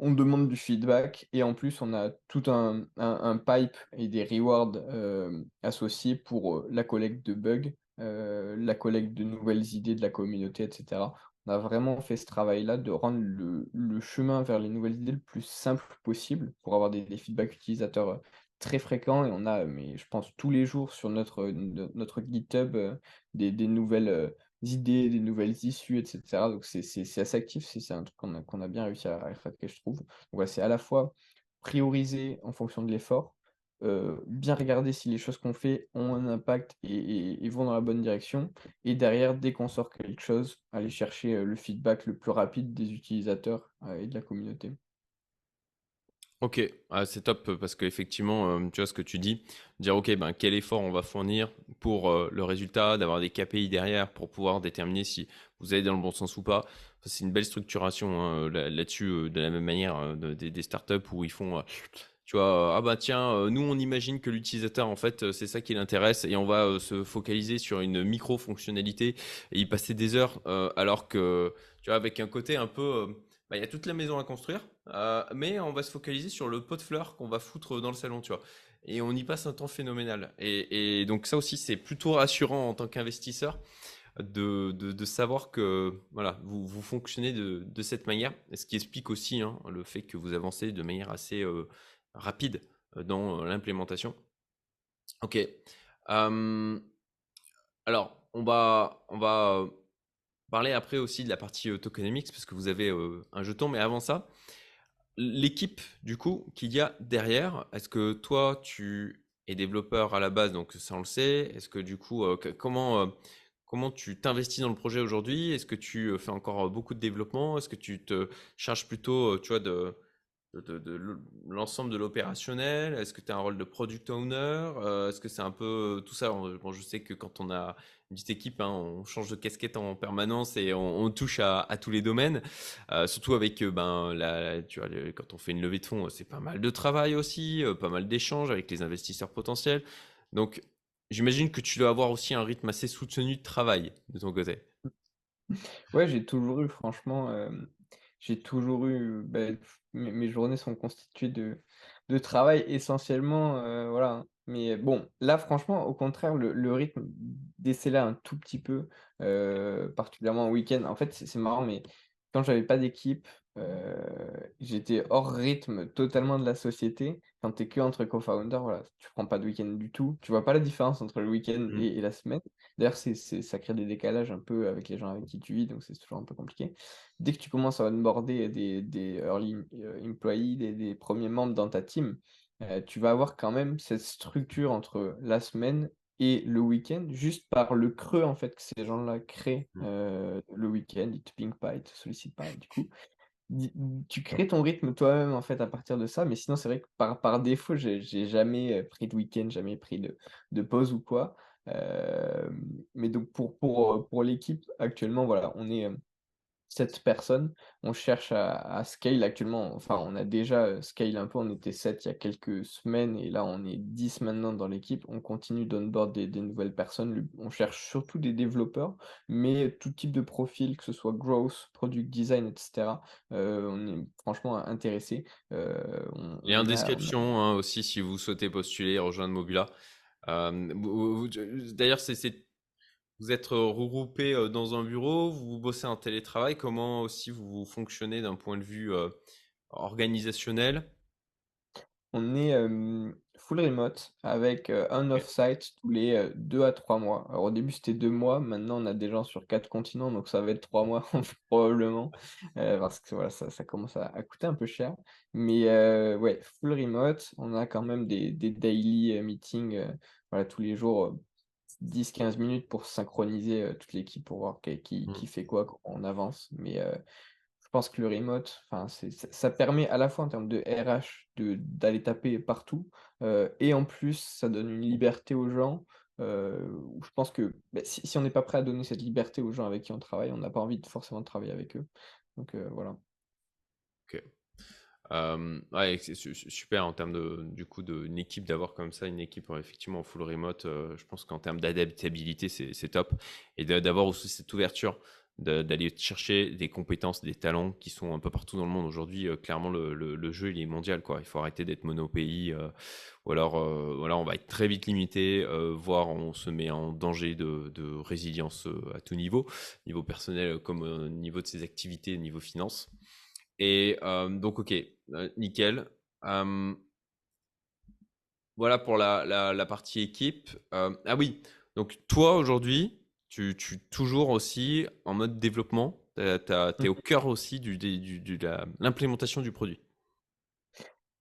on demande du feedback et en plus on a tout un pipe et des rewards, hem, associés pour, heu, la collecte de bugs, heu, la collecte de nouvelles idées de la communauté et cetera. On a vraiment fait ce travail-là de rendre le chemin vers les nouvelles idées le plus simple possible pour avoir des feedbacks utilisateurs, très fréquents et on a, mais je pense tous les jours sur notre, GitHub, des nouvelles, idées, des nouvelles issues et cetera. Donc c'est assez actif, c'est un truc qu'on a bien réussi à à faire je trouve. Donc c'est à la fois prioriser en fonction de l'effort, heu, bien regarder si les choses qu'on fait ont un impact et vont dans la bonne direction et derrière, dès qu'on sort quelque chose, aller chercher, heu, le feedback le plus rapide des utilisateurs, heu, et de la communauté. OK, ah, c'est top parce qu'effectivement, hem, tu vois ce que tu dis, dire: «OK, ben, quel effort on va fournir pour, heu, le résultat», d'avoir des KPI derrière pour pouvoir déterminer si vous allez dans le bon sens ou pas. C'est une belle structuration, hein, là là-dessus, heu, de la même manière, de des des startups où ils font, tu vois? «Ah bah tiens, nous on imagine que l'utilisateur en fait, c'est ça qui l'intéresse et on va, se focaliser sur une micro fonctionnalité» et y passer des heures, heu, alors que, tu vois? Avec un côté un peu, bah, il y a toute la maison à construire, heu, mais on va se focaliser sur le pot de fleurs qu'on va foutre dans le salon, tu vois? Et on y passe un temps phénoménal et donc ça aussi, c'est plutôt rassurant en tant qu'investisseur de de savoir que, voilà, vous vous fonctionnez de de cette manière ce qui explique aussi, hein, le fait que vous avancez de manière assez, heu, rapide, heu, dans l'implémentation. OK, alors on va on va, parler après aussi de la partie, heu, tokenomics parce que vous avez, heu, un jeton mais avant ça L'équipe, du coup, qu'il y a derrière, est-ce que toi, tu es développeur à la base, donc ça on le sait. Est-ce que du coup, euh, comment, euh, comment tu t'investis dans le projet aujourd'hui? Est-ce que tu euh, fais encore euh, beaucoup de développement? Est-ce que tu te charges plutôt, euh, tu vois, de, l'ensemble de l'opérationnel? Est-ce que tu as un rôle de product owner? Euh, est-ce que c'est un peu euh, tout ça? Je sais que quand on a une petite équipe, hein, on change de casquette en permanence et on, touche à, tous les domaines. Euh, surtout avec euh, ben quand on fait une levée de fonds, c'est pas mal de travail aussi, euh, pas mal d'échanges avec les investisseurs potentiels. Donc, j'imagine que tu dois avoir aussi un rythme assez soutenu de travail de ton côté. Ouais, j'ai toujours eu franchement, hem, j'ai toujours eu, beh, mes journées sont constituées de de travail essentiellement, voilà. Mais bon, là franchement, au contraire, le rythme décélère un tout petit peu, particulièrement en week-end. En fait, c'est marrant, mais quand j'avais pas d'équipe, j'étais hors rythme totalement de la société. Quand tu es qu'entre co-founders, voilà, tu prends pas de week-end du tout. Tu vois pas la différence entre le week-end Mm. et et la semaine. D'ailleurs, c'est ça crée des décalages un peu avec les gens avec qui tu vis, donc c'est toujours un peu compliqué. Dès que tu commences à onboarder des des early, heu, employees, des des 1 membres dans ta team, tu vas avoir quand même cette structure entre la semaine et le week-end, juste par le creux, en fait, que ces gens-là créent, Mm. heu, le week-end. Ils te pingent pas, ils te sollicitent pas du coup, tu crées ton rythme toi-même, en fait, à partir de ça, mais sinon, c'est vrai que par par défaut, j'ai jamais, heu, pris de week-end, jamais pris de de pause ou quoi. Hem, mais donc pour pour, pour l'équipe, actuellement, voilà, on est, 7 personnes. On cherche à à scale actuellement, enfin, on a déjà, heu, scale un peu, on était 7 il y a quelques semaines et là, on est 10 maintenant dans l'équipe. On continue d'onboard des des nouvelles personnes. On cherche surtout des développeurs, mais tout type de profil, que ce soit growth, product design et cetera, heu, on est franchement intéressés. Heu, on Lien en a description hein, aussi si vous souhaitez postuler et rejoindre Mobula. Euh, D'ailleurs, c'est- vous êtes regroupés euh, dans un bureau, vous bossez en télétravail. Comment aussi vous fonctionnez d'un point de vue euh, organisationnel? On est, full remote avec euh, un off-site tous les euh, 2 à 3 mois. Alors au début c'était 2 mois, maintenant on a des gens sur 4 continents, donc ça va être 3 mois probablement, euh, parce que voilà, ça, ça commence à, à coûter un peu cher. Mais euh, ouais, full remote, on a quand même des, des daily euh, meetings euh, voilà, tous les jours, euh, 10-15 minutes pour synchroniser euh, toute l'équipe pour voir qui, qui, Mm. qui fait quoi, comment on avance. Mais euh, je pense que le remote, c'est, ça permet à la fois en termes de RH de, d'aller taper partout, euh, et en plus, ça donne une liberté aux gens. où je pense que bah, si, si on n'est pas prêt à donner cette liberté aux gens avec qui on travaille, on n'a pas envie de forcément de travailler avec eux. Donc voilà. Ok. C'est su- su- super en termes de, du coup, d'une équipe, d'avoir comme ça une équipe effectivement en full remote. je pense qu'en termes d'adaptabilité, c'est top. Et d'a- d'avoir aussi cette ouverture d'aller chercher des compétences, des talents qui sont un peu partout dans le monde. Aujourd'hui, clairement, le, le- jeu, il est mondial, quoi. Il faut arrêter d'être monopays, euh, ou alors, euh, on va être très vite limité, voire on se met en danger de, de résilience à tout niveau, niveau personnel comme au niveau de ses activités, niveau finance. Et donc, ok, nickel. Voilà pour la, la, la partie équipe. Ah oui, donc toi aujourd'hui, tu, tu toujours aussi en mode développement? Tu es au cœur aussi du, du, du- de l'implémentation du produit?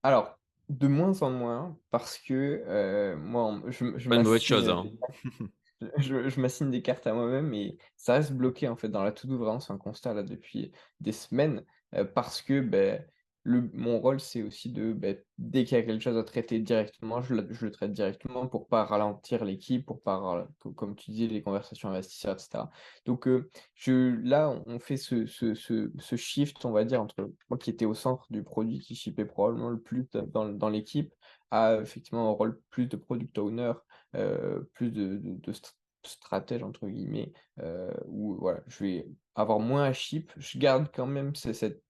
Alors, de moins en moins, parce que euh, moi, je, Pas chose, hein. des Je, je m'assigne des cartes à moi-même et ça reste bloqué en fait dans la. Vraiment, c'est un constat là depuis des semaines parce que ben, le, mon rôle c'est aussi de ben, dès qu'il y a quelque chose à traiter directement, je, le- traite directement pour pas ralentir l'équipe, pour pas, comme tu dis, les conversations investisseurs, etc. Donc je, là, on fait ce, ce, ce, shift, on va dire, entre moi qui était au centre du produit, qui shippait probablement le plus dans, dans l'équipe, à effectivement un rôle plus de product owner plus de, de, de st- stratège, entre guillemets, euh, où voilà, je vais avoir moins à ship. Je garde quand même ce- cette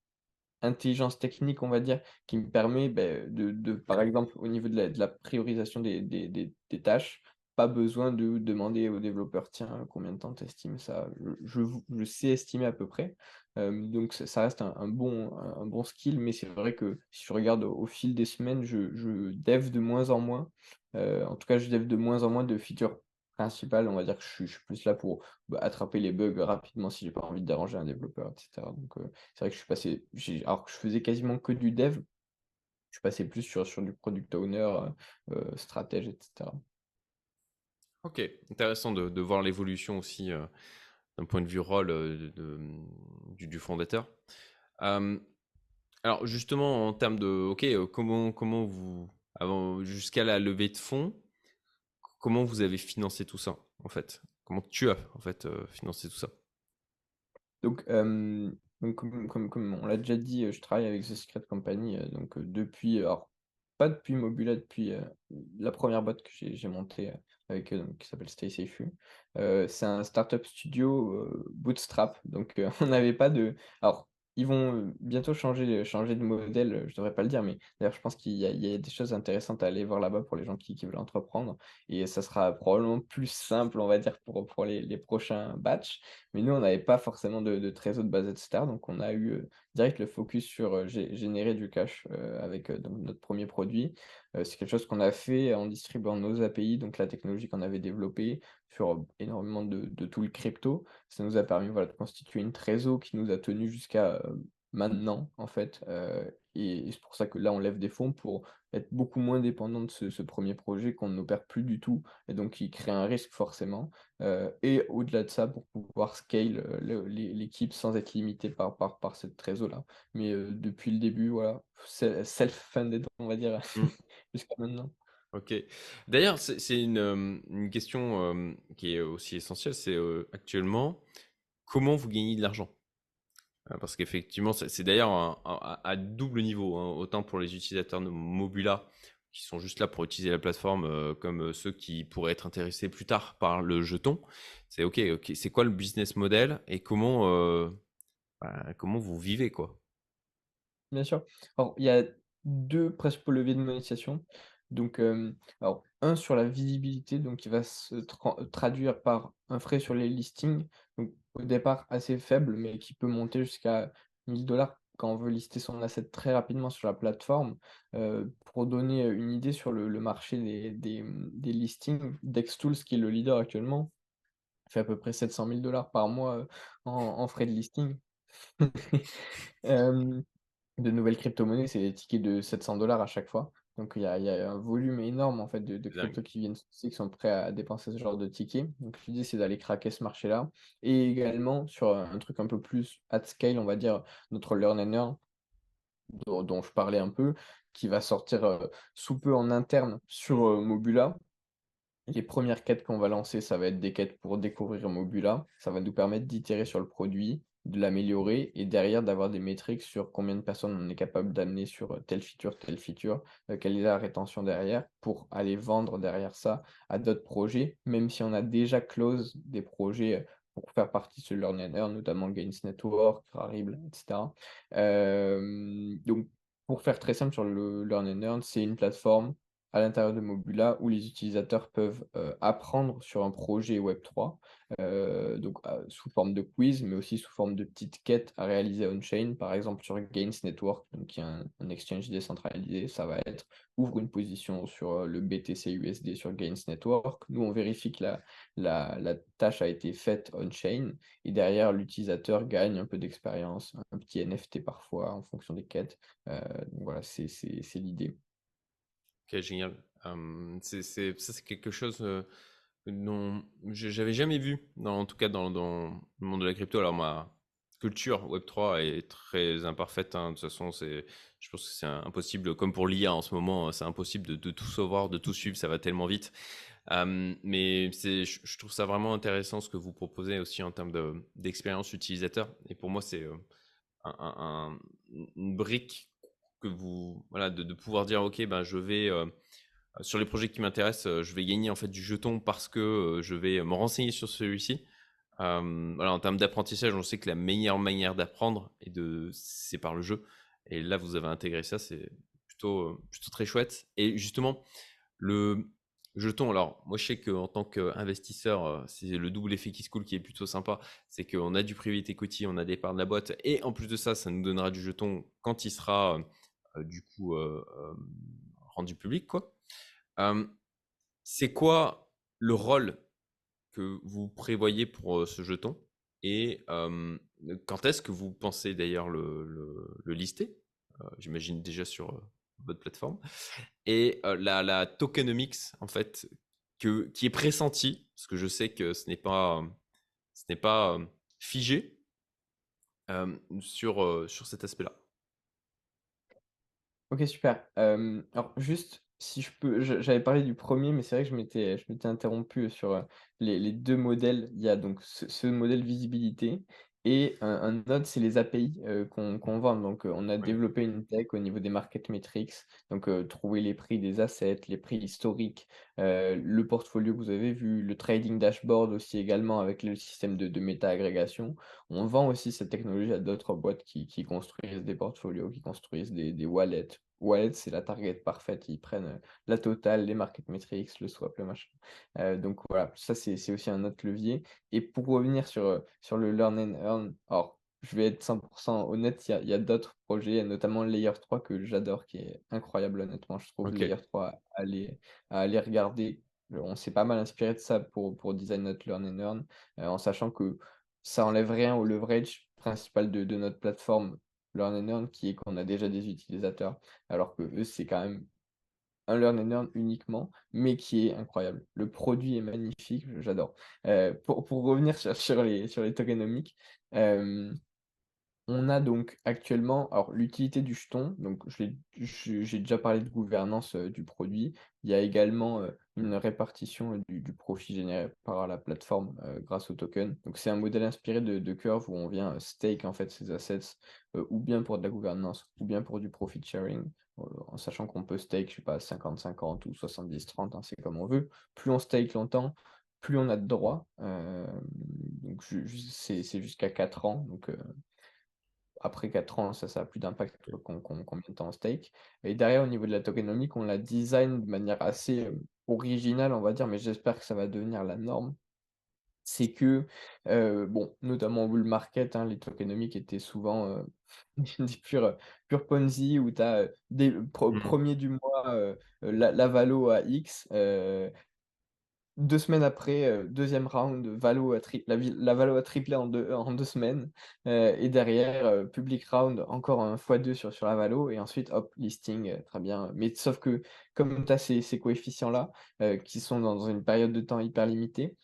intelligence technique, on va dire, qui me permet ben, de, par exemple, au niveau de la, priorisation des, tâches, pas besoin de demander aux développeurs, tiens, combien de temps tu estimes ça? Je, sais estimer à peu près. Euh, donc ça, reste un, bon, un skill, mais c'est vrai que si je regarde au, au fil des semaines, je, je dev de moins en moins. Euh, en tout cas, je dev de moins en moins de features principales. On va dire que je suis, plus là pour bah, attraper les bugs rapidement si j'ai pas envie de déranger un développeur, etc. Donc euh, c'est vrai que je suis passé, alors que je faisais quasiment que du dev, je suis passé plus sur, du product owner, euh, euh, stratège, etc. Ok, intéressant de, voir l'évolution aussi d'un point de vue rôle du, fondateur. Alors justement, en termes de, ok, comment, comment vous, jusqu'à la levée de fonds, comment vous avez financé tout ça, en fait? Comment tu as, en fait, euh, financé tout ça? Donc, comme, on l'a déjà dit, euh, je travaille avec The Secret Company euh, donc, depuis, alors pas depuis Mobula, depuis la première boîte que j'ai montée avec eux, qui s'appelle Stay Safe c'est un startup studio bootstrap, donc on n'avait pas de. Alors, ils vont euh, bientôt changer, changer de modèle, euh, je devrais pas le dire, mais d'ailleurs, je pense qu'il y a, des choses intéressantes à aller voir là-bas pour les gens qui, veulent entreprendre, et ça sera probablement plus simple, on va dire, pour, les, prochains batchs. Mais nous, on n'avait pas forcément de, de trésor de base, etc. Donc, on a eu euh, direct le focus sur gé- générer du cash avec notre premier produit. C'est quelque chose qu'on a fait en distribuant nos API, donc la technologie qu'on avait développée sur énormément de, de tools crypto. Ça nous a permis de constituer une trésor qui nous a tenu jusqu'à maintenant, en fait. Et, c'est pour ça que là, on lève des fonds pour être beaucoup moins dépendant de ce, ce premier projet qu'on n'opère plus du tout et donc qui crée un risque forcément. Euh, et au-delà de ça, pour pouvoir scale euh, l'équipe sans être limité par, par, par cette trésor-là. Mais euh, depuis le début, voilà, se- self-funded, on va dire, Hmm, jusqu'à maintenant. Ok. D'ailleurs, c'est une, une question qui est aussi essentielle, c'est actuellement, comment vous gagnez de l'argent? Euh, Parce qu'effectivement, c'est d'ailleurs à, double niveau, hein, autant pour les utilisateurs de Mobula qui sont juste là pour utiliser la plateforme, euh, comme euh, ceux qui pourraient être intéressés plus tard par le jeton. C'est ok, ok, c'est quoi le business model et comment, euh, bah, comment vous vivez quoi? Bien sûr. Alors, il y a deux principaux leviers de monétisation. Donc, alors, un sur la visibilité, donc qui va se tra- traduire par un frais sur les listings. Donc, au départ assez faible, mais qui peut monter jusqu'à 1000 dollars quand on veut lister son asset très rapidement sur la plateforme, pour donner, une idée sur le le marché des des, mmh, des listings, Dextools qui est le leader actuellement, fait à peu près 700 000 par mois, en en frais de listing. De nouvelles cryptomonnaies, c'est des tickets de 700 à chaque fois. Donc il y a il y a un volume énorme en fait de de qui viennent qui sont prêts à dépenser ce genre de tickets. Donc l'idée c'est d'aller craquer ce marché-là et également sur, un truc un peu plus at scale, on va dire, notre learn and earn dont dont je parlais un peu, qui va sortir, heu, sous peu en interne sur, heu, Mobula. Les premières quêtes qu'on va lancer, ça va être des quêtes pour découvrir Mobula. Ça va nous permettre d'itérer sur le produit, de l'améliorer et derrière d'avoir des métriques sur combien de personnes on est capable d'amener sur, heu, telle feature, telle feature, heu, quelle est la rétention derrière pour aller vendre derrière ça à d'autres projets, même si on a déjà close des projets, heu, pour faire partie de ce Learn and Earn, notamment Gains Network, Rarible, et cetera. Hem, donc pour faire très simple sur le Learn and Earn, c'est une plateforme à l'intérieur de Mobula où les utilisateurs peuvent, heu, apprendre sur un projet Web3, heu, donc heu, sous forme de quiz, mais aussi sous forme de petites quêtes à réaliser on-chain. Par exemple, sur Gains Network, qui est un exchange décentralisé, ça va être: ouvre une position sur, le BTC/USD sur Gains Network. Nous, on vérifie que la tâche a été faite on-chain et derrière l'utilisateur gagne un peu d'expérience, un petit NFT parfois en fonction des quêtes. Voilà, c'est l'idée. Génial. C'est ça, c'est quelque chose, dont j'avais jamais vu dans en tout cas dans le monde de la crypto. Alors ma culture Web3 est très imparfaite, hein. De toute façon, c'est je pense que c'est impossible comme pour l'IA en ce moment, c'est impossible de tout savoir, de tout suivre, ça va tellement vite. Mais c'est je trouve ça vraiment intéressant ce que vous proposez aussi en termes de d'expérience utilisateur et pour moi, c'est, un une brique que vous voilà, de pouvoir dire: «OK, ben, je vais, heu, sur les projets qui m'intéressent, heu, je vais gagner en fait du jeton parce que, heu, je vais me renseigner sur celui-ci». Voilà, en termes d'apprentissage, on sait que la meilleure manière d'apprendre et de c'est par le jeu et là, vous avez intégré ça, c'est plutôt, plutôt très chouette et justement, le jeton, alors moi, je sais qu'en tant qu'investisseur, c'est le double effet qui se coule qui est plutôt sympa. C'est qu'on a du private equity, on a des parts de la boîte et en plus de ça, ça nous donnera du jeton quand il sera, du coup, heu, hem, rendu public, quoi. C'est quoi le rôle que vous prévoyez pour, ce jeton? Et quand est-ce que vous pensez d'ailleurs le lister? J'imagine déjà sur, votre plateforme et la tokenomics en fait qui est pressentie, parce que je sais que ce n'est pas, ce n'est pas, figé, sur, sur cet aspect-là. OK, super. Alors juste, si je peux j'avais parlé du premier, mais c'est vrai que je m'étais je m'étais interrompu sur, les les 2 modèles. Il y a donc ce modèle visibilité et un un autre, c'est les API, qu'on qu'on vend. Donc, on a Oui. développé une tech au niveau des market metrics, donc, trouver les prix des assets, les prix historiques, le portfolio que vous avez vu, le trading dashboard aussi également avec le système de de méta-agrégation. On vend aussi cette technologie à d'autres boîtes qui qui construisent des portfolios, qui construisent des des wallets. Wallet, c'est la target parfaite. Ils prennent, la totale, les market metrics, le swap, le machin. Donc voilà, ça c'est aussi un autre levier et pour revenir sur, sur le learn and earn, alors je vais être 100 honnête, il y a d'autres projets, notamment Layer 3 que j'adore, qui est incroyable honnêtement, je trouve OK. Layer 3 à aller à aller regarder. On s'est pas mal inspiré de ça pour pour design notre learn and earn, en sachant que ça enlève rien au leverage principal de de notre plateforme Learn and earn qui est qu'on a déjà des utilisateurs, alors que eux c'est quand même un learn and earn uniquement, mais qui est incroyable. Le produit est magnifique, j'adore. Heu, pour revenir sur les sur les tokenomics, hem on a donc actuellement alors l'utilité du jeton, donc je j'ai déjà parlé de gouvernance, heu, du produit. Il y a également, une répartition, du profit généré par la plateforme, grâce au token. Donc c'est un modèle inspiré de Curve où on vient, stake en fait ses assets, ou bien pour de la gouvernance ou bien pour du profit sharing, en sachant qu'on peut stake, je sais pas 50-50 ou 70-30, hein, c'est comme on veut. Plus on stake longtemps, plus on a de droits, c'est jusqu'à 4 ans donc après 4 ans, ça, ça plus d'impact combien de temps on stake et derrière, au niveau de la tokenomic, on la design de manière assez, hem, originale, on va dire, mais j'espère que ça va devenir la norme. c'est que, heu, bon, notamment bull market, hein, les tokenomics étaient souvent, heu, des purs, purs Ponzi où tu as, dès le pre Mmh. 1 du mois, heu, la la valo à X, heu 2 semaines après, heu, 2e round, valo a la valo a triplé en 2 en 2 semaines, heu et derrière, heu, public round, encore un fois 2 sur la valo et ensuite hop, listing, très bien. Mais sauf que comme tu as ces coefficients-là, qui sont dans une période de temps hyper limitée,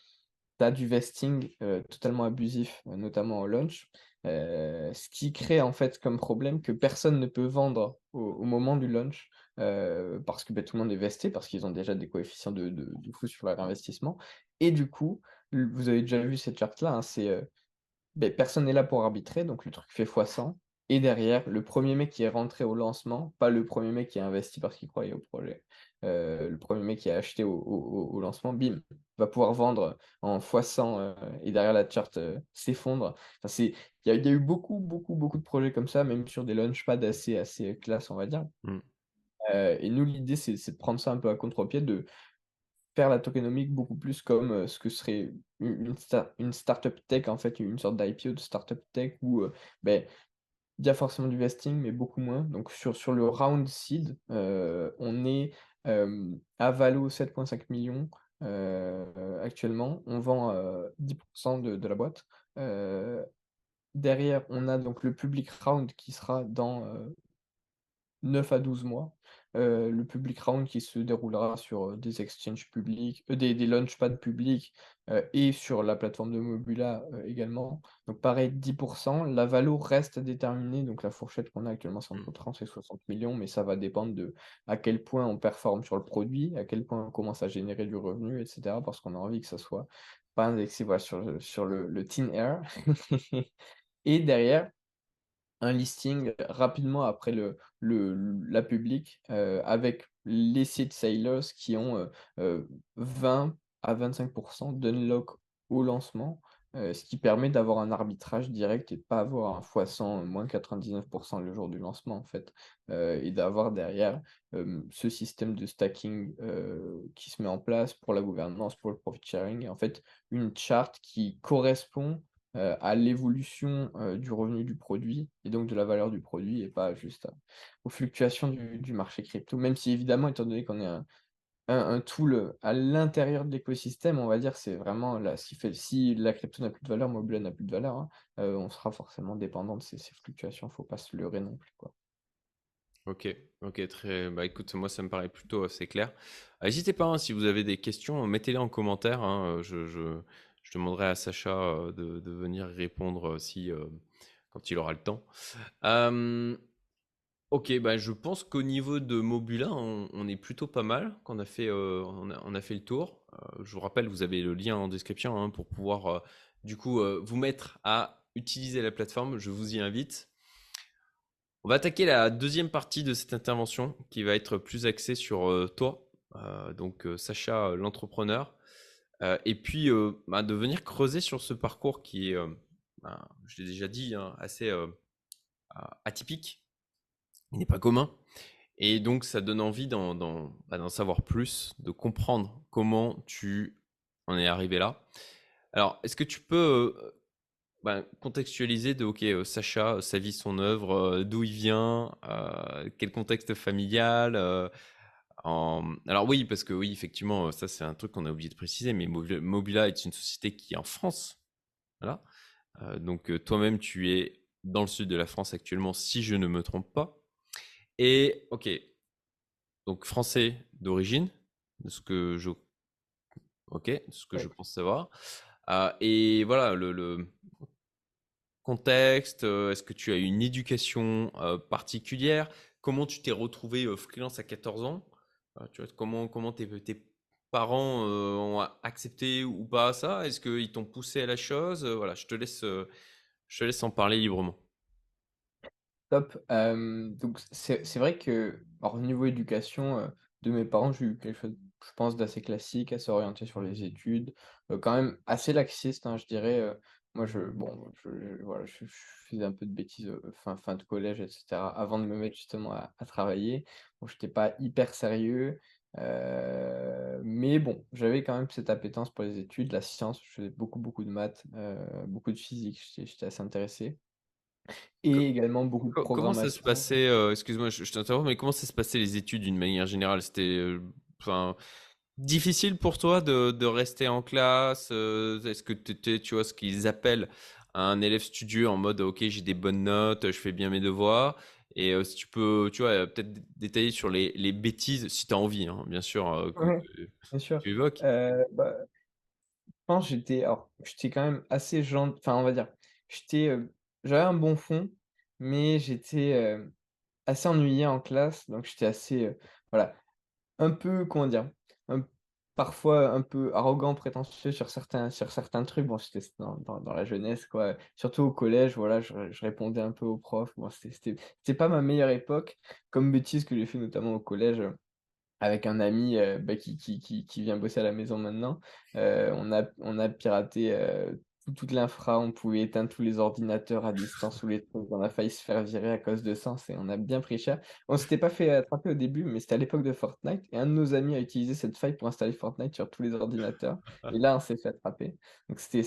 tu as du vesting, totalement abusif, euh, notamment au launch, ce qui crée en fait comme problème que personne ne peut vendre au moment du launch, heu, parce que, beh, tout le monde est vesté, parce qu'ils ont déjà des coefficients de de de fou sur leur investissement et du coup, vous avez déjà vu cette charte-là, hein, c'est, heu Beh, personne n'est là pour arbitrer, donc le truc fait fois 100 et derrière, le premier mec qui est rentré au lancement, pas le premier mec qui a investi parce qu'il croyait au projet, heu, le premier mec qui a acheté au lancement, bim, va pouvoir vendre en fois 100, heu et derrière la charte, s'effondre. Enfin, il y a eu beaucoup, beaucoup, beaucoup de projets comme ça, même sur des launchpads assez assez classe, on va dire, Mmh. Heu et nous, l'idée, c'est de prendre ça un peu à contre-pied, de faire la tokenomics beaucoup plus comme, heu, ce que serait une sta une startup tech, en fait, une sorte d'IPO de startup tech où, heu, beh, il y a forcément du vesting, mais beaucoup moins. Donc sur sur le round seed, on est, à valo 7,5 000 000, actuellement. On vend, heu, 10 de de la boîte. Derrière, on a donc le public round qui sera dans, 9 à 12 mois, heu, le public round qui se déroulera sur, heu, des exchanges publics, heu, des des launchpads publics, et sur la plateforme de Mobula, également. Donc pareil 10% la valo reste à déterminer, donc la fourchette qu'on a actuellement, c'est entre 30 et 60 millions, mais ça va dépendre de à quel point on performe sur le produit, à quel point on commence à générer du revenu et cetera. Parce qu'on a envie que ça soit pas indexé, voilà, sur sur le le thin air et derrière un listing rapidement après le le la public, heu, avec les seed sellers qui ont, heu heu, 20 à 25% d'unlock au lancement, ce qui permet d'avoir un arbitrage direct et de pas avoir un fois 100, heu, moins 99% le jour du lancement, en fait, et d'avoir derrière, ce système de stacking, qui se met en place pour la gouvernance, pour le profit sharing. En fait, une charte qui correspond heu, à l'évolution, heu, du revenu du produit et donc de la valeur du produit et pas juste à aux fluctuations du marché crypto. Même si évidemment, étant donné qu'on est un tool, à l'intérieur de l'écosystème, on va dire, c'est vraiment là, ce qui fait si la crypto n'a plus de valeur, Mobile n'a plus de valeur, hein, on sera forcément dépendant de ces ces fluctuations, faut pas se leurrer non plus, quoi. OK, OK, très bah, écoute, moi, ça me paraît plutôt assez clair. Euh, N'hésitez pas, hein, si vous avez des questions, mettez-les en commentaire, hein, euh, je, je demanderai à Sacha de, venir répondre si, quand il aura le temps. Ok, bah, je pense qu'au niveau de Mobula, on, est plutôt pas mal, qu'on a fait, on a, fait le tour. Je vous rappelle, vous avez le lien en description hein, pour pouvoir du coup vous mettre à utiliser la plateforme. Je vous y invite. On va attaquer la deuxième partie de cette intervention qui va être plus axée sur toi, donc Sacha, l'entrepreneur, euh, et puis euh, bah, de venir creuser sur ce parcours qui est, euh, bah, je l'ai déjà dit, hein, assez atypique, il n'est pas commun. Et donc ça donne envie bah, d'en savoir plus, de comprendre comment tu en es arrivé là. Alors, est-ce que tu peux contextualiser de, ok, Sacha, sa vie, son œuvre, d'où il vient, quel contexte familial. En... Alors oui, parce que oui, effectivement, ça c'est un truc qu'on a oublié de préciser, mais Mobi- Mobila est une société qui est en France. Voilà. Euh, donc euh, toi-même, tu es dans le sud de la France actuellement, si je ne me trompe pas. Et ok, donc français d'origine, de ce que je, ok, de ce que je pense savoir. Euh, et voilà, le, le, contexte Est-ce que tu as une éducation euh, particulière? Comment tu t'es retrouvé freelance à 14 ans? Tu vois, comment, comment tes, tes parents ont accepté ou pas ça? Est-ce qu'ils t'ont poussé à la chose? Voilà, je te laisse, je te laisse en parler librement. Top. Donc c'est vrai que, alors niveau éducation, de mes parents, j'ai eu quelque chose, je pense, d'assez classique, assez orienté sur les études, quand même assez laxiste, hein, je dirais. Moi je bon, je je voilà, je je faisais un peu de bêtises, heu, fin fin de collège et cetera, avant de me mettre justement à à travailler. Bon, j'étais pas hyper sérieux, Heu, mais bon, j'avais quand même cette appétence pour les études, la science, je faisais beaucoup, beaucoup de maths, heu, beaucoup de physique, j'étais j'étais assez intéressé Co et également beaucoup de co comment ça se programmation. passait, excuse-moi, je je t'interromps, mais comment ça se passait les études d'une manière générale? C'était, enfin, difficile pour toi de de rester en classe? Heu, est-ce que tu étais, tu vois, ce qu'ils appellent un élève studieux en mode: «OK, j'ai des bonnes notes, je fais bien mes devoirs» et heu, si tu peux, tu vois, peut-être dé détailler sur les les bêtises, si tu as envie, hein, bien sûr, heu, que Ouais, que bien sûr. tu évoques? Bah, je pense j'étais alors, j'étais quand même assez gen enfin, on va dire, j'étais, j'avais un bon fond, mais j'étais, assez ennuyé en classe, donc j'étais assez, voilà, Un peu, comment dire? Un parfois un peu arrogant, prétentieux sur certains sur certains trucs. Bon, c'était dans dans la jeunesse, quoi. Surtout au collège, voilà, je je répondais un peu aux profs. Bon, c'était pas ma meilleure époque. Comme bêtise que j'ai fait notamment au collège, heu, avec un ami, heu, bah, qui qui qui vient bosser à la maison maintenant. Heu, on a on a piraté, toute l'infra, on pouvait éteindre tous les ordinateurs à distance ou les trucs. On a failli se faire virer à cause de ça, c'est on a bien pris cher. On s'était pas fait attraper au début, mais c'était à l'époque de Fortnite et un de nos amis a utilisé cette faille pour installer Fortnite sur tous les ordinateurs et là, on s'est fait attraper. Donc c'était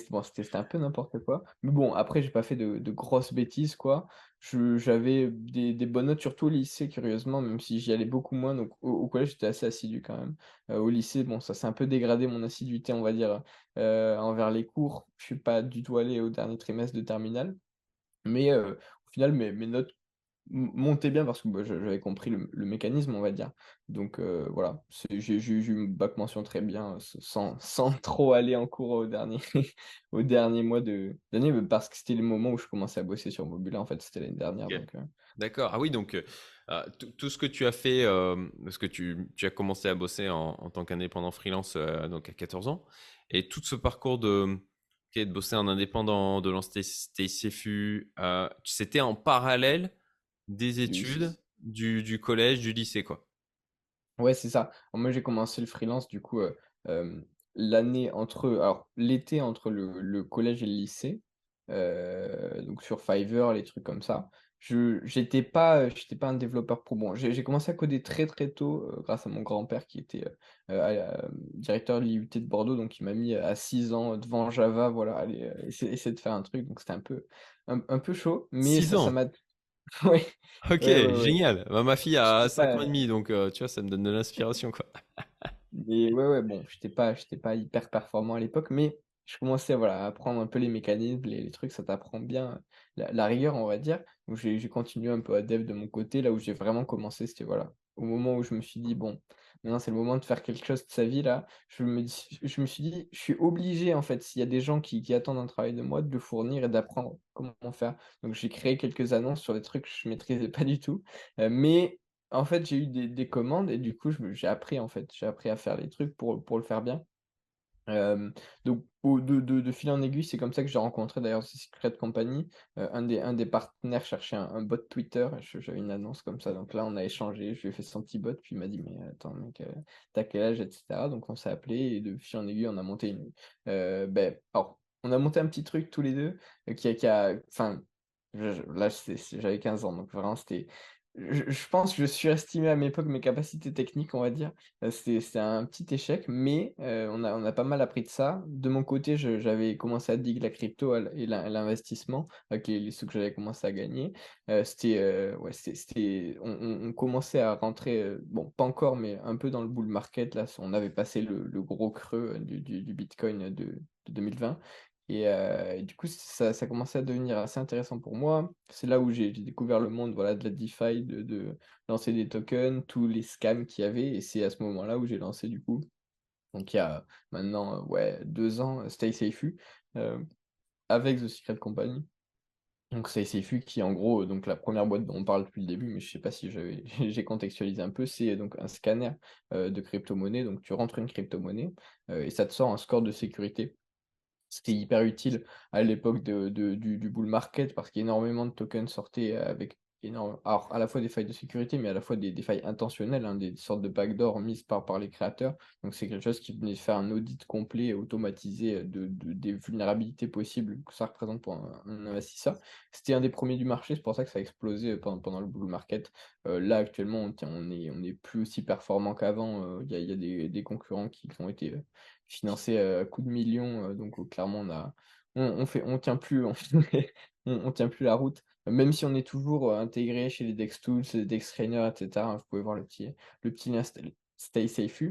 un peu n'importe quoi. Mais bon, après j'ai pas fait de de grosses bêtises, quoi. J'avais des bonnes notes, surtout au lycée curieusement, même si j'y allais beaucoup moins, donc au collège, j'étais assez assidu quand même. Heu, au lycée, bon, ça s'est un peu dégradé mon assiduité, on va dire, heu, envers les cours. Je suis pas du tout allé au dernier trimestre de terminale, mais heu, au final, mes mes notes m montaient bien parce que, bah, j'avais compris le le mécanisme, on va dire. Donc heu, voilà, j'ai eu une bac mention très bien, heu, s sans sans trop aller en cours au dernier au dernier mois de d'année, mais parce que c'était le moment où je commençais à bosser sur Mobula, en fait, c'était l'année dernière, OK. donc heu D'accord. Ah oui, donc ah, tout ce que tu as fait, parce que tu tu as commencé à bosser en en tant qu'indépendant freelance, donc à 14 ans et tout ce parcours de, de bosser en indépendant, de lancer tes CFU, c'était en parallèle des études, du du collège, du lycée, quoi? Ouais, c'est ça. Alors moi, j'ai commencé le freelance du coup, heu, hem, l'année entre alors l'été entre le le collège et le lycée, heu, donc sur Fiverr, les trucs comme ça. Je j'étais pas, heu, j'étais pas un développeur pro. Bon, j'ai commencé à coder très, très tôt, grâce à mon grand-père qui était, à directeur de l'IUT de Bordeaux, donc il m'a mis à 6 ans devant Java, voilà, allez, essaie de faire un truc, donc c'était un peu un un peu chaud, mais 6 ça m'a ouais, OK, ouais, ouais, ouais. génial. Bah, ma fille a J'étais 5 pas ans et demi, donc tu vois, ça me donne de l'inspiration, quoi. Mais ouais, ouais, bon, j'étais pas j'étais pas hyper performant à l'époque, mais je commençais, voilà, à apprendre un peu les mécanismes, les les trucs, ça t'apprend bien la la rigueur, on va dire. Donc j'ai continué un peu à dev de mon côté. Là où j'ai vraiment commencé, c'était, voilà, au moment où je me suis dit: «Bon, maintenant c'est le moment de faire quelque chose de sa vie là». Je me dis je me suis dit: «Je suis obligé en fait, s'il y a des gens qui qui attendent un travail de moi, de le fournir et d'apprendre comment faire». Donc j'ai créé quelques annonces sur des trucs que je maîtrisais pas du tout, heu, mais en fait, j'ai eu des des commandes et du coup, j'ai appris, en fait, j'ai appris à faire les trucs pour pour le faire bien. Donc de fil en aiguille, c'est comme ça que j'ai rencontré d'ailleurs Secret Company. Un des partenaires cherchait un bot Twitter j'avais une annonce comme ça, donc là, on a échangé, je lui ai fait son petit bot, puis il m'a dit: «Mais attends mec, tu quel âge?» et cetera. Donc on s'est appelé et de fil en aiguille, on a monté une beh, alors, on a monté un petit truc tous les 2 heu, qui a qui là, j'avais 15 ans, donc vraiment c'était je pense que je surestimais à mes époque mes capacités techniques, on va dire. Heu, c'était un petit échec, mais heu, on a on a pas mal appris de ça. De mon côté, j'avais commencé à dig la crypto et l'in l'investissement avec les sous que j'avais commencé à gagner. Heu, c'était, ouais, c'était on commençait à rentrer, bon, pas encore, mais un peu dans le bull market là, on avait passé le gros creux, du du bitcoin, de 2020 et heu, et du coup, ça ça commençait à devenir assez intéressant pour moi. C'est là où j'ai découvert le monde, voilà, de la DeFi, de lancer des tokens, tous les scams qu'il y avait et c'est à ce moment-là où j'ai lancé du coup, donc il y a maintenant, ouais 2 ans, heu, Stay Safely, heu, avec The Secret Company. Donc Stay Safely qui en gros, donc la première boîte dont on parle depuis le début, mais je sais pas si j'ai contextualisé un peu, c'est donc un scanner, de crypto-monnaie. Donc tu rentres une crypto-monnaie, et ça te sort un score de sécurité. C'était hyper utile à l'époque de de du bull market parce qu'énormément de tokens sortaient avec énorme. Alors, à la fois des failles de sécurité, mais à la fois des, des failles intentionnelles, hein, des sortes de backdoors mises par, par les créateurs. Donc, c'est quelque chose qui venait faire un audit complet, automatisé de, de- des vulnérabilités possibles que ça représente pour un, investisseur. C'était un des premiers du marché, c'est pour ça que ça a explosé pendant, pendant le bull market. Euh, là, actuellement, on, tient- on plus aussi performant qu'avant. Euh, Il y a, y a des, des concurrents qui ont été euh, financés à coups de millions. euh, donc, euh, clairement, on a, on, fait, on tient plus, on, tient plus la route. Même si on est toujours euh, intégré chez les Dex Tools, les Dex Trainer, etc. vous pouvez voir le petit, le petit lien Stay Safe.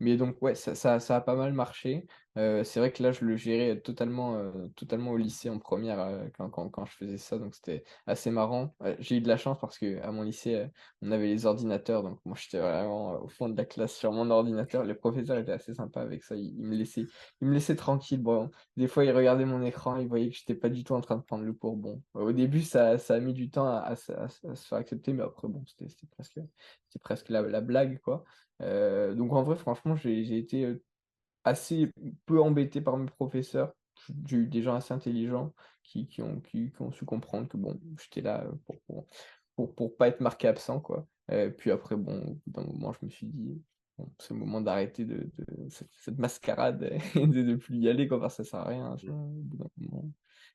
Mais donc, ouais, ça, ça a pas mal marché. Euh, c'est vrai que là, je le gérais totalement, euh, totalement au lycée en première euh, quand, quand, je faisais ça. Donc, c'était assez marrant. J'ai eu de la chance parce que à mon lycée, on avait les ordinateurs. Donc, moi, j'étais vraiment au fond de la classe sur mon ordinateur. Les professeurs étaient assez sympas avec ça. Ils, me laissaient, ils me laissaient tranquille. Bon, des fois, ils regardaient mon écran, ils voyaient que j'étais pas du tout en train de prendre le cours. Bon, au début, ça, a mis du temps à, se faire accepter, mais après, bon, c'était presque, presque la, la blague, quoi. Donc, en vrai, franchement, j'ai été assez peu embêté par mes professeurs. Des gens assez intelligents qui, ont, su comprendre que, bon, j'étais là euh, pour, pour, pas être marqué absent, quoi. Euh, puis après, bon, d'un moment, je me suis dit, bon, c'est le moment d'arrêter de, cette, mascarade et de ne plus y aller, quoi, parce que ça sert à rien. ça,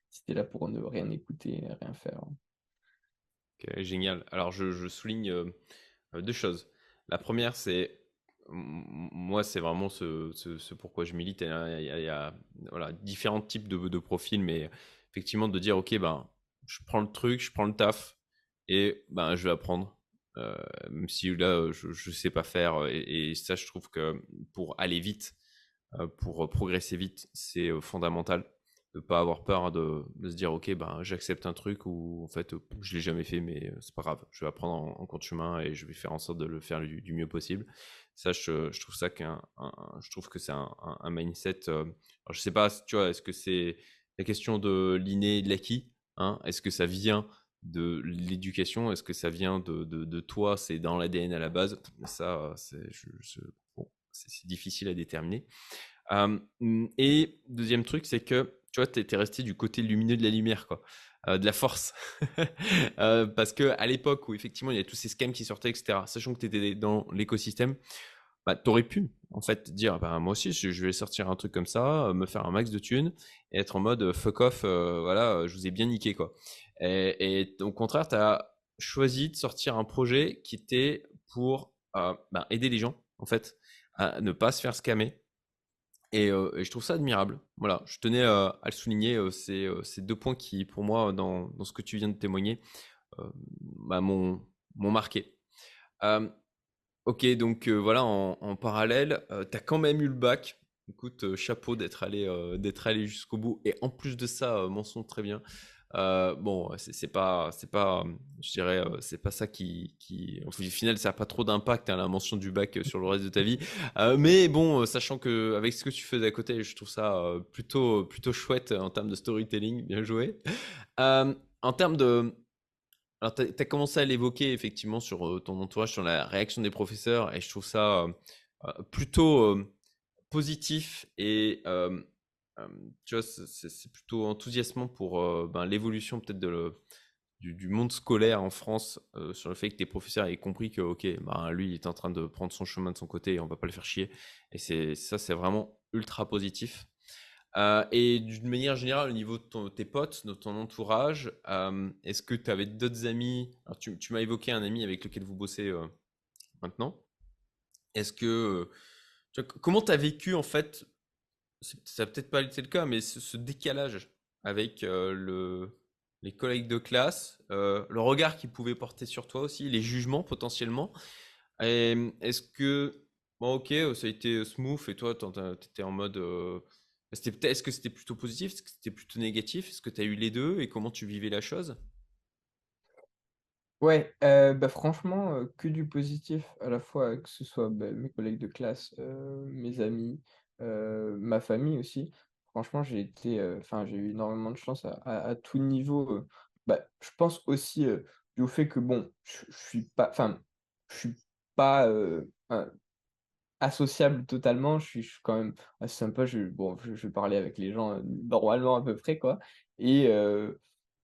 si t'es là pour ne rien écouter, rien faire. génial. Alors, je, souligne euh, deux choses. La première, c'est moi, c'est vraiment ce, pourquoi je milite. Il y a, différents types de, profils, mais effectivement, de dire, OK, ben, je prends le truc, je prends le taf et ben, je vais apprendre. Euh, même si là, je ne sais pas faire. Et, et ça, je trouve que pour aller vite, euh, pour progresser vite, c'est euh, fondamental de pas avoir peur de, de se dire ok ben j'accepte un truc ou en fait euh, je l'ai jamais fait mais euh, c'est pas grave. Je vais apprendre en, en de chemin et je vais faire en sorte de le faire du, mieux possible. Ça je, trouve ça qu'un un- je trouve que c'est un, mindset euh, alors, je sais pas tu vois est-ce que c'est la question de l'inné et de l'acquis hein? Est-ce que ça vient de l'éducation? Est-ce que ça vient de, de, toi? C'est dans l'ADN à la base. Ça euh, c'est difficile à déterminer. Et deuxième truc, c'est que tu vois, tu étais resté du côté lumineux de la lumière, quoi, euh, de la force. Euh, parce que à l'époque où effectivement il y a tous ces scams qui sortaient, etc., sachant que tu étais dans l'écosystème, bah, tu aurais pu en fait dire bah, moi aussi je, vais sortir un truc comme ça, euh, me faire un max de thunes et être en mode fuck off, voilà, je vous ai bien niqué quoi. Et, au contraire, tu as choisi de sortir un projet qui était pour bah, aider les gens en fait à ne pas se faire scammer et, je trouve ça admirable. Voilà, je tenais à le souligner. euh, ces deux points qui, pour moi, dans, ce que tu viens de témoigner, bah, m'ont marqué. Ok, donc voilà, en, parallèle, tu as quand même eu le bac. Écoute, chapeau d'être allé, d'être allé jusqu'au bout. Et en plus de ça, mention très bien. Euh, bon, c'est pas, c'est pas, euh, je dirais, euh, c'est pas ça qui, qui, au final, ça n'a pas trop d'impact, hein, la mention du bac sur le reste de ta vie. Mais bon, sachant que avec ce que tu faisais à côté, je trouve ça plutôt, plutôt chouette en termes de storytelling, bien joué. En termes de, alors tu as, commencé à l'évoquer effectivement sur ton entourage, sur la réaction des professeurs, et je trouve ça plutôt positif et tu vois, c'est- plutôt enthousiasmant pour euh, ben, l'évolution peut-être du, monde scolaire en France euh, sur le fait que tes professeurs aient compris que ok, ben, lui il est en train de prendre son chemin de son côté et on va pas le faire chier. Et ça, c'est vraiment ultra positif. Euh, et d'une manière générale, au niveau de tes potes, de ton entourage, est-ce que tu avais d'autres amis? Tu, m'as évoqué un ami avec lequel vous bossez maintenant. Est-ce que comment tu as vécu en fait Ça n'a peut-être pas été le cas, mais ce, décalage avec euh, le, les collègues de classe, euh, le regard qu'ils pouvaient porter sur toi aussi, les jugements potentiellement. Est-ce que bon, ok, ça a été smooth et toi, tu étais en mode euh, Est-ce que c'était plutôt positif? Est-ce que c'était plutôt négatif? Est-ce que tu as eu les deux et comment tu vivais la chose? Ouais, bah, franchement, que du positif, à la fois, que ce soit, bah, mes collègues de classe, mes amis, heu, ma famille aussi. Franchement, j'ai été, heu, enfin, j'ai eu énormément de chance à tout niveau, heu. Bah, je pense aussi, du fait que bon, je suis pas enfin, je suis pas, associable totalement, je suis quand même assez sympa, je bon, je je parler avec les gens, normalement à peu près, quoi et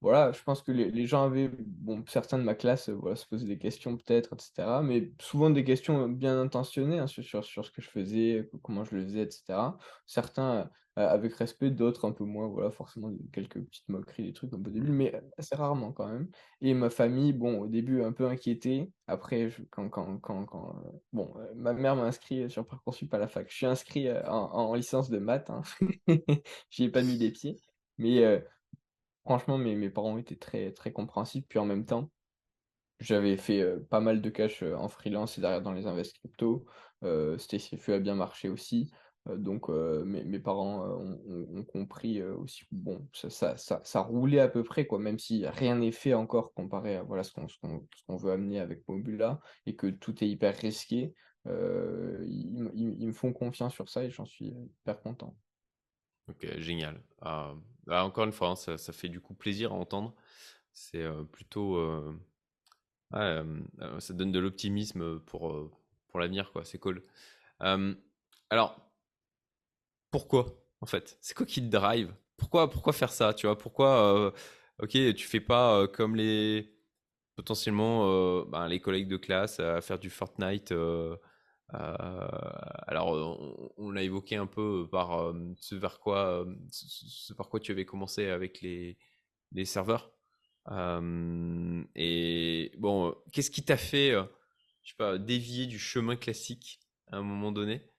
voilà, je pense que les les gens avaient bon, certains de ma classe, voilà, se posaient des questions peut-être et cetera, mais souvent des questions, bien intentionnées, hein, sur sur sur ce que je faisais, co comment je le faisais et cetera. Certains, heu, avec respect, d'autres un peu moins, voilà, forcément quelques petites moqueries, des trucs un peu débiles, mais assez rarement quand même et ma famille, bon, au début un peu inquiétée, après je quand quand quand quand, heu, bon, heu, ma mère m'a inscrit, sur Parcoursup à la fac. Je suis inscrit, heu, en en licence de maths, hein. J'y ai pas mis les pieds, mais heu Franchement, mes parents étaient très très compréhensifs, puis en même temps, j'avais fait, pas mal de cash, en freelance et derrière dans les invest crypto, Staceful a bien marché aussi, donc mes parents, ont compris, aussi bon, ça roulait à peu près quoi, même si rien n'est fait encore comparé à voilà ce qu'on veut amener avec Mobula et que tout est hyper risqué, ils me font confiance sur ça et j'en suis, hyper content. Ok, génial. Ah, bah, encore une fois, hein, ça, fait du coup plaisir à entendre. C'est plutôt, ça donne de l'optimisme pour, l'avenir, quoi. C'est cool. Alors, pourquoi, en fait? C'est quoi qui te drive? Pourquoi, faire ça, tu vois? Pourquoi, ok, tu fais pas comme les, potentiellement, ben, les collègues de classe à faire du Fortnite. Alors, on, on l'a évoqué un peu par euh, ce vers quoi, euh, ce, par quoi tu avais commencé avec les, serveurs. Euh, et bon, euh, qu'est-ce qui t'a fait, euh, je sais pas, dévier du chemin classique à un moment donné?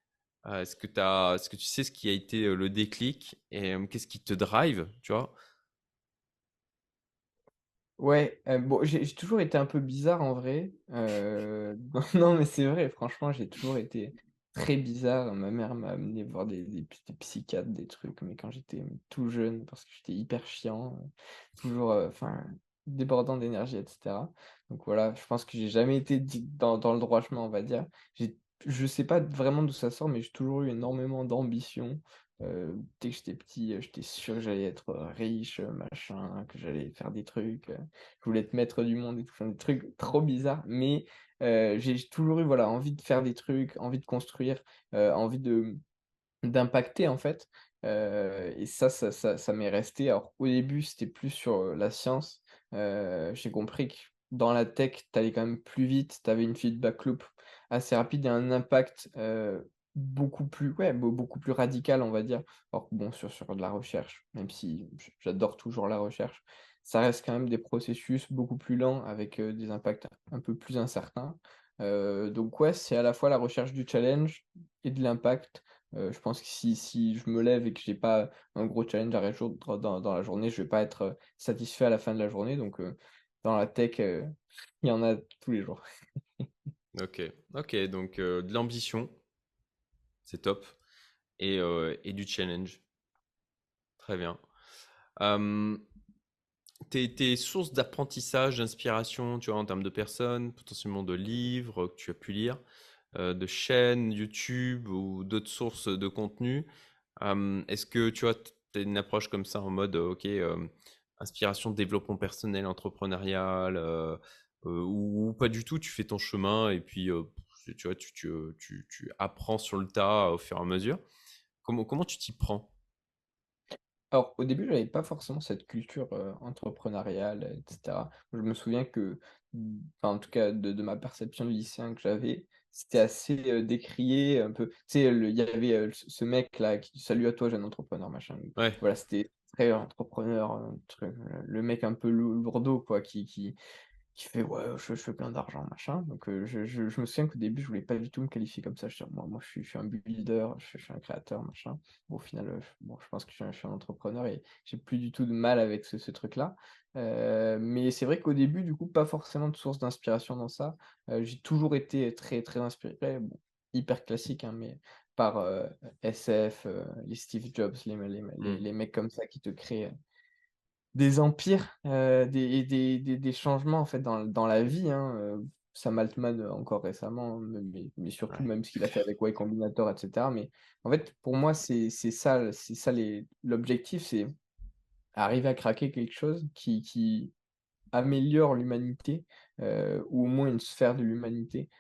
Euh, est-ce que est-ce que tu sais ce qui a été euh, le déclic? Et euh, qu'est-ce qui te drive, tu vois? Ouais, bon, j'ai toujours été un peu bizarre en vrai, non, mais c'est vrai, franchement, j'ai toujours été très bizarre. Ma mère m'a amené voir des des ps des psychiatres, des trucs, mais quand j'étais tout jeune, parce que j'étais hyper chiant, toujours, débordant d'énergie et cetera. Donc voilà, je pense que j'ai jamais été dans dans le droit chemin, on va dire. J'ai je sais pas vraiment d'où ça sort, mais j'ai toujours eu énormément d'ambition. Dès que j'étais petit, heu, j'étais sûr que j'allais être, heu, riche, machin, que j'allais faire des trucs, je voulais être maître du monde des trucs trop bizarres, mais j'ai toujours eu, voilà, envie de faire des trucs, envie de construire, envie de D'impacter en fait, et ça ça ça m'est resté. Alors au début, c'était plus sur, la science, j'ai compris que dans la tech, tu allais quand même plus vite, tu avais une feedback loop assez rapide et un impact, beaucoup plus ouais, beau beaucoup plus radical, on va dire. Alors bon, sur sur de la recherche, même si j'adore toujours la recherche, ça reste quand même des processus beaucoup plus lents avec, des impacts un peu plus incertains. Donc ouais, c'est à la fois la recherche du challenge et de l'impact. Je pense que si si je me lève et que j'ai pas un gros challenge à résoudre dans dans la journée, je vais pas être, satisfait à la fin de la journée donc dans la tech, il y en a tous les jours. Ok, ok, donc de l'ambition, c'est top, et, euh, et du challenge, très bien. Tes, tes sources d'apprentissage, d'inspiration, tu vois, en termes de personnes, potentiellement de livres que tu as pu lire, euh, de chaînes YouTube ou d'autres sources de contenu, est-ce que tu as une approche comme ça en mode, ok, inspiration, développement personnel, entrepreneurial, euh, ou pas du tout, tu fais ton chemin et puis euh, tu vois, tu, tu, tu, tu apprends sur le tas au fur et à mesure. Comment, comment tu t'y prends? Alors, au début, j'avais pas forcément cette culture, heu, entrepreneuriale, heu, et cetera. Je me souviens que, enfin, en tout cas, de de ma perception de lycéen que j'avais, c'était assez, décrié, un peu tu sais, il y avait, ce ce mec-là qui: «Salut à toi, jeune entrepreneur», machin. Ouais, Voilà, c'était très entrepreneur, le mec un peu lourd lourdeau, quoi, qui qui qui fait: «Ouais, je je fais plein d'argent, machin», donc heu, je je je me souviens qu'au début, je voulais pas du tout me qualifier comme ça. Je «Moi moi, je suis je suis un builder, je suis je un créateur, machin». Bon, au final, heu, bon, je pense que je suis un je suis un entrepreneur et j'ai plus du tout de mal avec ce ce truc-là. Heu, mais c'est vrai qu'au début, du coup, pas forcément de source d'inspiration dans ça. J'ai toujours été très, très inspiré, bon, hyper classique, hein, mais par, SF, les Steve Jobs, les les les hmm, les mecs comme ça qui te créent, des empires, heu, des et des des des changements en fait dans dans la vie, hein, heu, Sam Altman, heu, encore récemment, hein, mais mais surtout ouais. même ce qu'il a fait avec Y Combinator et cetera, mais en fait, pour moi, c'est ça c'est ça l'objectif, c'est arriver à craquer quelque chose qui qui améliore l'humanité, ou au moins une sphère de l'humanité,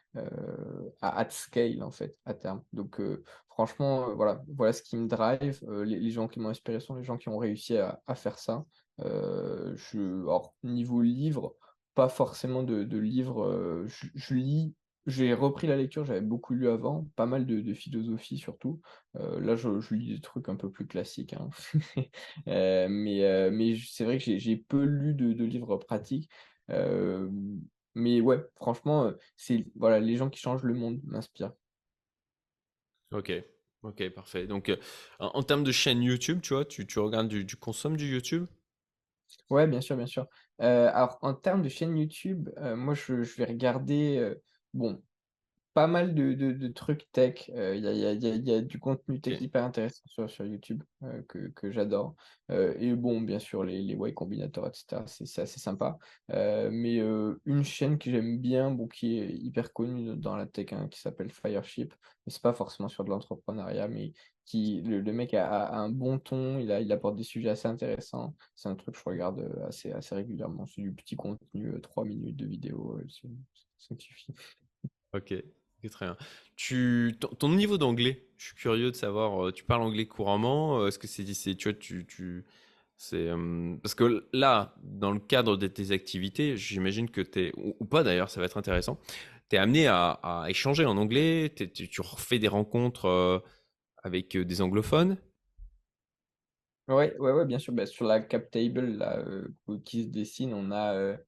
à at scale en fait, à terme. Donc franchement, voilà voilà ce qui me drive, les les gens qui m'ont inspiré sont les gens qui ont réussi à à faire ça. Je alors niveau livre, pas forcément de de livres, je je lis j'ai repris la lecture, j'avais beaucoup lu avant, pas mal de philosophie surtout. Heu, là, je lis des trucs un peu plus classiques, hein. Mais c'est vrai que j'ai peu lu de livres pratiques. Mais ouais, franchement, c'est voilà, les gens qui changent le monde m'inspirent. OK. OK, parfait. Donc, en termes de chaîne YouTube, tu vois, tu regardes du tu consommes du YouTube? Ouais, bien sûr, bien sûr. Heu, alors en termes de chaîne YouTube, heu, moi je je vais regarder, heu, bon Pas mal de de de trucs tech, heu, il y a il y a il y a il y a du contenu tech OK. hyper intéressant sur sur YouTube, heu, que que j'adore, heu et bon, bien sûr, les les Y Combinator et cetera, c'est c'est assez sympa, heu, mais heu, une chaîne que j'aime bien, bon, qui est hyper connue dans la tech, hein, qui s'appelle Fireship, mais c'est pas forcément sur de l'entrepreneuriat, mais qui le mec a un bon ton, il a il apporte des sujets assez intéressants. C'est un truc que je regarde, heu, assez assez régulièrement. C'est du petit contenu, heu, 3 minutes de vidéo, c'est ça suffit. OK. Très bien. Tu ton niveau d'anglais, je suis curieux de savoir, tu parles anglais couramment? Est-ce que c'est c'est tu tu tu c'est, parce que là, dans le cadre de tes activités, j'imagine que tu es ou pas d'ailleurs, ça va être intéressant. Tu es amené à échanger en anglais? Tu refais des rencontres, avec, des anglophones? Ouais, ouais, bien sûr, bah, sur la cap table là, qui se dessine, on a, heu,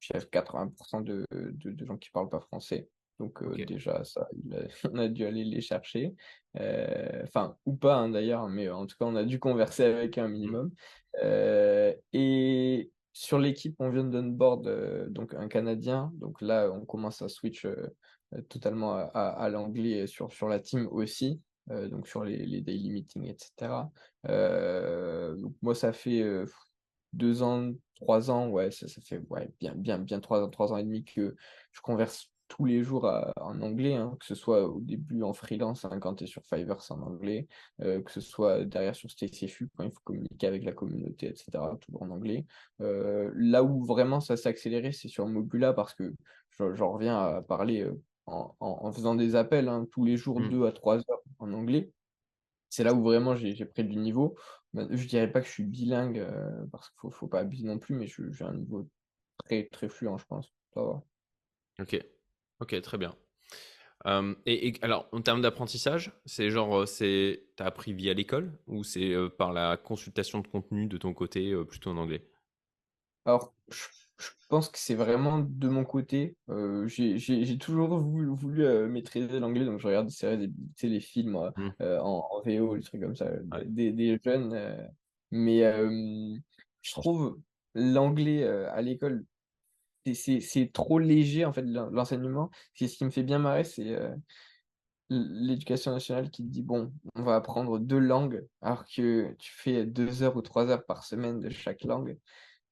je dirais 80 de de de gens qui parlent pas français. Donc déjà ça, on a dû aller les chercher, enfin ou pas, hein, d'ailleurs, mais en tout cas, on a dû converser avec un Mmh. minimum, et sur l'équipe, on vient d'onboard, donc un Canadien, donc là, on commence à switch, totalement à à à l'anglais sur sur la team aussi, heu, donc sur les les daily meetings et cetera. Heu, donc moi, ça fait, heu, 2 ans, 3 ans, ouais, ça ça fait, bien bien bien 3 ans, 3 ans et demi que je converse tous les jours, en anglais, hein, que ce soit au début en freelance, hein, quand tu es sur Fiverr, c'est en anglais, que ce soit derrière sur quand il faut communiquer avec la communauté et cetera, toujours en anglais. Là où vraiment ça s'est accéléré, c'est sur Mobula parce que je j'en reviens à parler, en en en faisant des appels, hein, tous les jours Mmh. 2 à 3 heures en anglais. C'est là où vraiment j'ai pris du niveau. Bah, je dirais pas que je suis bilingue, heu, parce qu'il faut faut pas abuser non plus, mais j'ai un niveau très, très fluent, je pense. Ça va. OK. OK, très bien. Et et alors en termes d'apprentissage, c'est genre, heu, c'est tu appris via l'école ou c'est, heu, par la consultation de contenu de ton côté, plutôt en anglais? Alors, je je pense que c'est vraiment de mon côté, j'ai j'ai j'ai toujours voulu maîtriser l'anglais, donc je regarde des séries, des tu sais, les films, Mmh, en en VO, des trucs comme ça, ouais. des des jeunes, mais je trouve l'anglais, à l'école, c'est c'est c'est trop léger, en fait, l'en l'enseignement. C'est ce qui me fait bien marrer, c'est, L l'éducation nationale qui te dit: «Bon, on va apprendre 2 langues», alors que tu fais 2 heures ou 3 heures par semaine de chaque langue.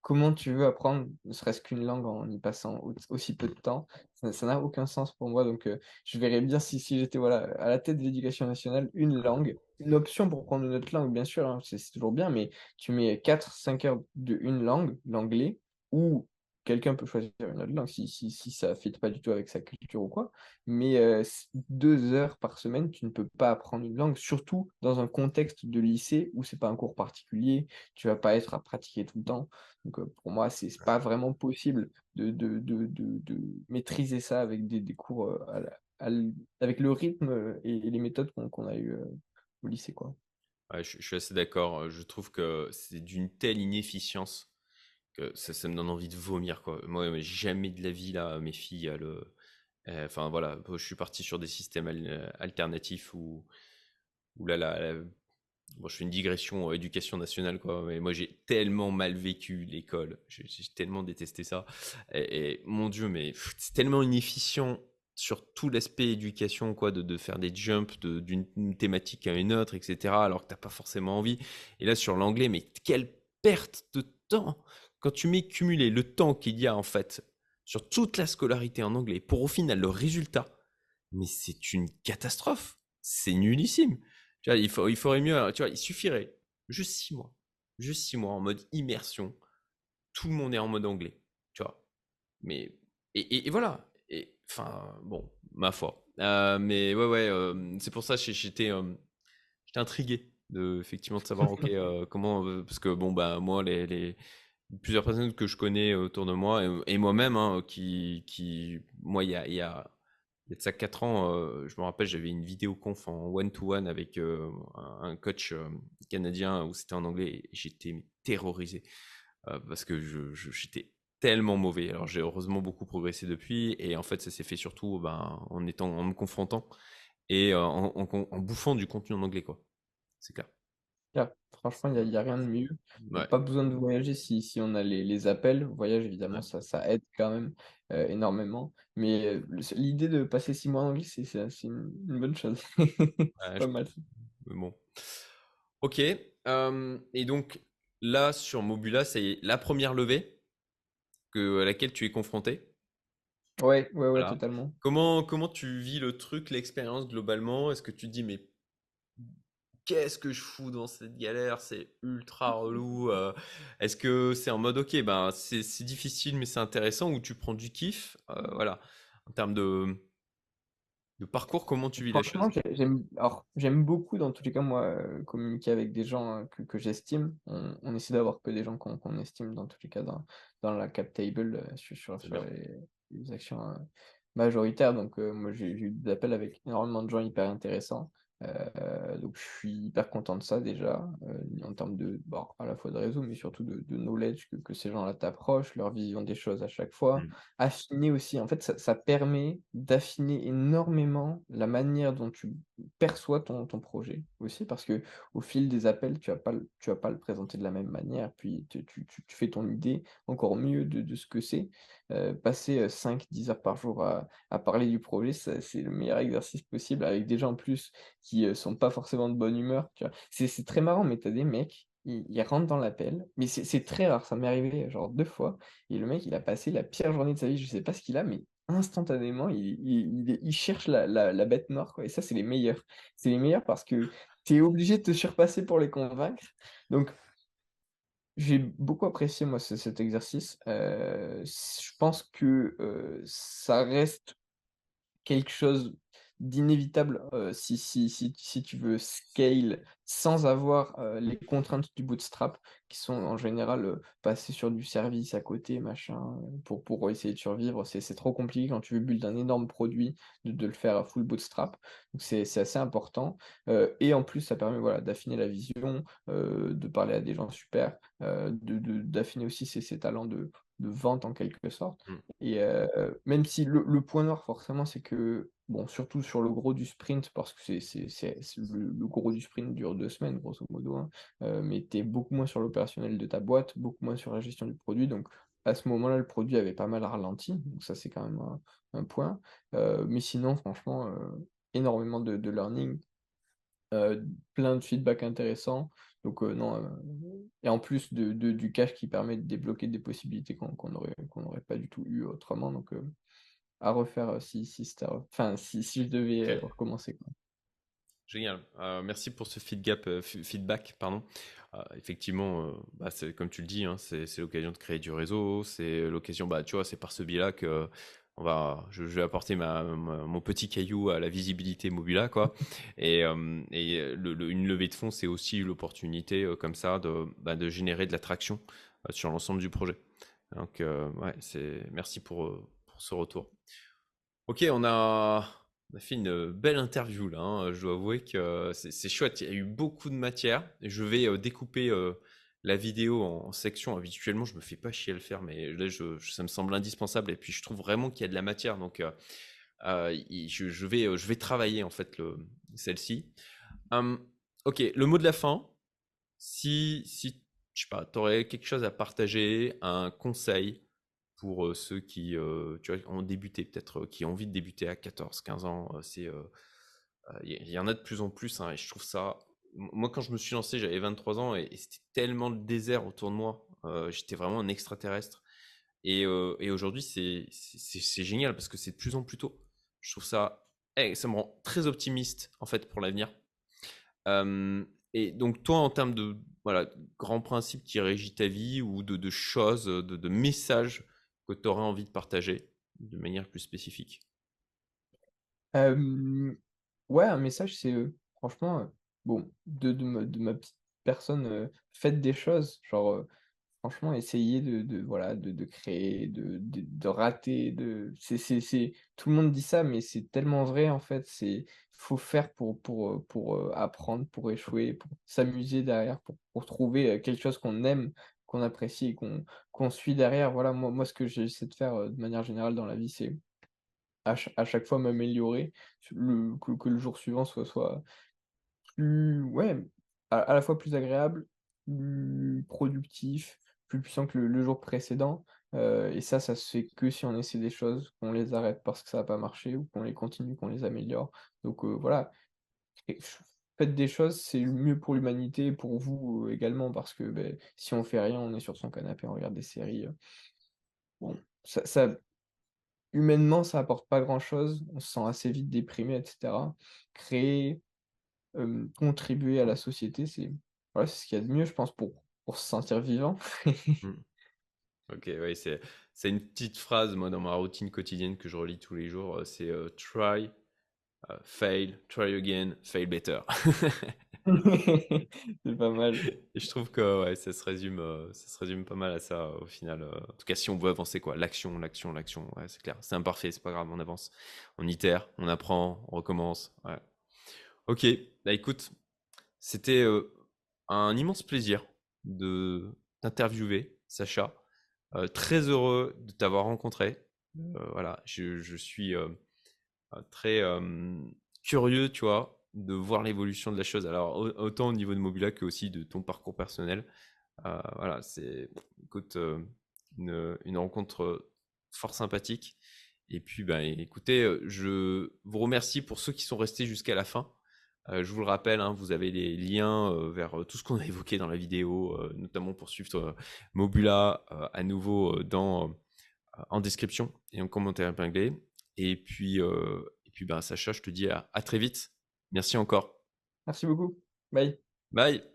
Comment tu veux apprendre ne serait-ce qu'une langue en y passant au aussi peu de temps? Ça n'a aucun sens pour moi, donc heu, je verrais bien si j'étais, à la tête de l'éducation nationale, une langue, une option pour prendre une autre langue, bien sûr, hein, c'est toujours bien, mais tu mets quatre cinq heures de une langue, l'anglais, ou quelqu'un peut choisir une autre langue si ça fit pas du tout avec sa culture ou quoi, mais s 2 heures par semaine, tu ne peux pas apprendre une langue, surtout dans un contexte de lycée où c'est pas un cours particulier, tu vas pas être à pratiquer tout le temps. Donc, heu, pour moi, c'est pas vraiment possible de maîtriser ça avec des cours, l avec le rythme, et les méthodes qu'on a eues, au lycée, quoi. Je suis assez d'accord, je trouve que c'est d'une telle inefficience ça me donne envie de vomir, quoi. Moi, mais jamais de la vie, là, mes filles, elles, elles enfin voilà, je suis parti sur des systèmes alternatifs où où là, la la bon, je fais une digression, heu, éducation nationale, quoi, mais moi, j'ai tellement mal vécu l'école. J'ai tellement détesté ça et mon Dieu, mais c'est tellement inefficient sur tout l'aspect éducation, quoi, de de faire des jumps d'une une thématique à une autre et cetera, alors que tu as pas forcément envie et là, sur l'anglais, mais quelle perte de temps! Quand tu mets cumulé le temps qu'il y a, en fait, sur toute la scolarité en anglais pour, au final, le résultat, mais c'est une catastrophe! C'est vois, il faut il faudrait mieux, tu vois, il suffirait juste 6 mois, juste 6 mois en mode immersion. Tout le monde est en mode anglais, tu vois? Mais et voilà et enfin, bon, ma foi. Heu, mais ouais, ouais, hem, c'est pour ça j'ai j'étais, hem, j'étais intrigué de effectivement de savoir comment parce que bon bah moi les, les plusieurs personnes que je connais autour de moi et, moi-même hein, qui qui moi il y a, y a il y a de ça 4 ans, je me rappelle, j'avais une vidéo conf en one-to-one avec un coach canadien où c'était en anglais et j'étais terrorisé parce que j'étais tellement mauvais. Alors j'ai heureusement beaucoup progressé depuis et en fait ça s'est fait surtout ben, en étant en me confrontant et en, en, bouffant du contenu en anglais quoi. C'est clair. Franchement, il n'y a, a, rien de mieux. Pas besoin de voyager si, si on a les, les appels. Voyage, évidemment, ça, ça aide quand même énormément. Mais l'idée de passer six mois en anglais, c'est une, une, bonne chose. pas mal. bon. Ok. et donc là, sur Mobula, c'est la première levée que, à laquelle tu es confronté? Ouais, ouais, ouais, totalement. Comment, comment tu vis le truc, l'expérience globalement? Est-ce que tu te dis, mais qu'est-ce que je fous dans cette galère? C'est ultra relou. Euh, est-ce que c'est en mode, ok, ben, c'est difficile, mais c'est intéressant, ou tu prends du kiff euh, Voilà. En termes de, de parcours, comment tu vis la chose j'aime, beaucoup, dans tous les cas, moi, euh, communiquer avec des gens que, que j'estime. On, essaie d'avoir que des gens qu'on, estime, dans tous les cas, dans, dans la cap table, sur, sur, les, actions majoritaires. Donc, moi, j'ai eu des appels avec énormément de gens hyper intéressants. Euh, donc je suis hyper content de ça déjà, euh, en termes de, bon, à la fois de réseau, mais surtout de, knowledge que, que ces gens-là t'approchent, leur vision des choses à chaque fois. Mmh. Affiner aussi, en fait, ça, ça permet d'affiner énormément la manière dont tu perçois ton, ton projet aussi, parce que au fil des appels, tu vas pas, tu vas pas le présenter de la même manière, puis tu, tu, tu fais ton idée encore mieux de, de ce que c'est. Euh, passer 5-10 heures par jour à, parler du projet, c'est le meilleur exercice possible avec des gens en plus qui euh, sont pas forcément de bonne humeur. C'est très marrant, mais tu as des mecs, ils, rentrent dans l'appel, mais c'est très rare, ça m'est arrivé genre deux fois, et le mec, il a passé la pire journée de sa vie, je sais pas ce qu'il a, mais instantanément, il, cherche la, bête noire. Et ça, c'est les meilleurs. C'est les meilleurs parce que tu es obligé de te surpasser pour les convaincre. Donc, j'ai beaucoup apprécié, moi, cet exercice. Euh, je pense que ça reste quelque chose d'inévitable si, si, si, si, tu veux scale sans avoir les contraintes du bootstrap qui sont en général passer sur du service à côté, machin, pour, pour essayer de survivre. C'est trop compliqué quand tu veux build un énorme produit de, de le faire à full bootstrap. Donc c'est assez important. et en plus, ça permet voilà, d'affiner la vision, de parler à des gens super, d'affiner de, d'affiner aussi ses, ses talents de, de vente en quelque sorte. Mmh. Et même si le, le, point noir, forcément, c'est que Surtout sur le gros du sprint, parce que c'est le, gros du sprint dure deux semaines, grosso modo, hein, euh, mais tu es beaucoup moins sur l'opérationnel de ta boîte, beaucoup moins sur la gestion du produit. Donc, à ce moment-là, le produit avait pas mal ralenti, donc ça, c'est quand même un, point. Euh, mais sinon, franchement, euh, énormément de, learning, plein de feedback intéressant. Donc, non, et en plus de, du cash qui permet de débloquer des possibilités qu'on n'aurait pas du tout eu autrement. Donc, à refaire si, si, enfin, si, si je devais recommencer. Quoi. Génial. merci pour ce feedback. feedback pardon. effectivement, bah, comme tu le dis, hein, c'est l'occasion de créer du réseau. C'est l'occasion, bah, tu vois, c'est par ce biais-là que on va, je, vais apporter ma, mon petit caillou à la visibilité Mobula, quoi. et, et le, une levée de fonds, c'est aussi l'opportunité comme ça de, bah, de générer de l'attraction sur l'ensemble du projet. Donc, ouais, merci pour, ce retour. Ok, on a, fait une belle interview là. Hein. Je dois avouer que c'est chouette. Il y a eu beaucoup de matière. Je vais découper la vidéo en, sections. Habituellement, je me fais pas chier à le faire, mais là, ça me semble indispensable. Et puis, je trouve vraiment qu'il y a de la matière. Donc, je, vais, je travailler en fait celle-ci. Ok, le mot de la fin. Si, si je sais pas, tu aurais quelque chose à partager, un conseil, pour ceux qui tu vois, ont débuté, peut-être qui ont envie de débuter à 14, 15 ans. C'est, il y, en a de plus en plus, hein, je trouve ça. Moi, quand je me suis lancé, j'avais 23 ans et, c'était tellement le désert autour de moi. J'étais vraiment un extraterrestre. Et, et aujourd'hui, c'est, génial parce que c'est de plus en plus tôt. Je trouve ça, ça me rend très optimiste en fait pour l'avenir. et donc, toi, en termes de voilà, grands principes qui régissent ta vie ou de, choses, de messages que tu aurais envie de partager de manière plus spécifique? Ouais, un message, c'est franchement, bon, de de ma petite personne, faites des choses, genre, franchement essayez de de voilà, de créer, de de rater, de c'est c'est tout le monde dit ça, mais c'est tellement vrai en fait, c'est faut faire pour pour, pour, apprendre, pour échouer, pour s'amuser derrière, pour pour trouver, quelque chose qu'on aime, qu'on apprécie et qu'on suit derrière. Voilà, moi moi ce que j'essaie de faire, heu, de manière générale dans la vie, c'est à à chaque fois m'améliorer, le que le jour suivant soit soit plus ouais, à à la fois plus agréable, plus productif, plus puissant que le jour précédent, heu et ça, ça se fait que si on essaie des choses, qu'on les arrête parce que ça a pas marché ou qu'on les continue, qu'on les améliore. Donc heu, voilà faites des choses, c'est mieux pour l'humanité pour vous, heu, également parce que, beh, si on fait rien, on est sur son canapé, on regarde des séries, heu, bon, ça humainement, ça apporte pas grand-chose, on se sent assez vite déprimé et cetera. Créer contribuer à la société, c'est voilà, ce qu'il y a de mieux, je pense, pour pour se sentir vivant. Mmh. OK, oui, c'est une petite phrase, moi, dans ma routine quotidienne que je relis tous les jours, heu, c'est, «Try, heu, fail, try again, fail better». C'est pas mal. Et je trouve que, ouais, ça se résume, heu, ça se résume pas mal à ça, au final, heu, en tout cas, si on veut avancer, quoi. L'action, l'action, l'action, ouais, c'est clair. C'est imparfait, c'est pas grave, on avance. On itère, on apprend, on recommence, ouais. OK, bah, écoute, c'était, un immense plaisir de t'interviewer, Sacha. Très heureux de t'avoir rencontré. Voilà, je je suis, très, hem, curieux, tu vois, de voir l'évolution de la chose. Alors au autant au niveau de Mobula qu'aussi de ton parcours personnel. Heu, voilà, c'est écoute, heu, une, rencontre, fort sympathique et puis, bah, écoutez, je vous remercie pour ceux qui sont restés jusqu'à la fin. Je vous le rappelle, hein, vous avez les liens, vers, tout ce qu'on a évoqué dans la vidéo, notamment pour suivre, Mobula, à nouveau, dans, en description et en commentaire épinglé et puis, et puis, ben, Sacha, je te dis à à très vite. Merci encore. Merci beaucoup. Bye. Bye.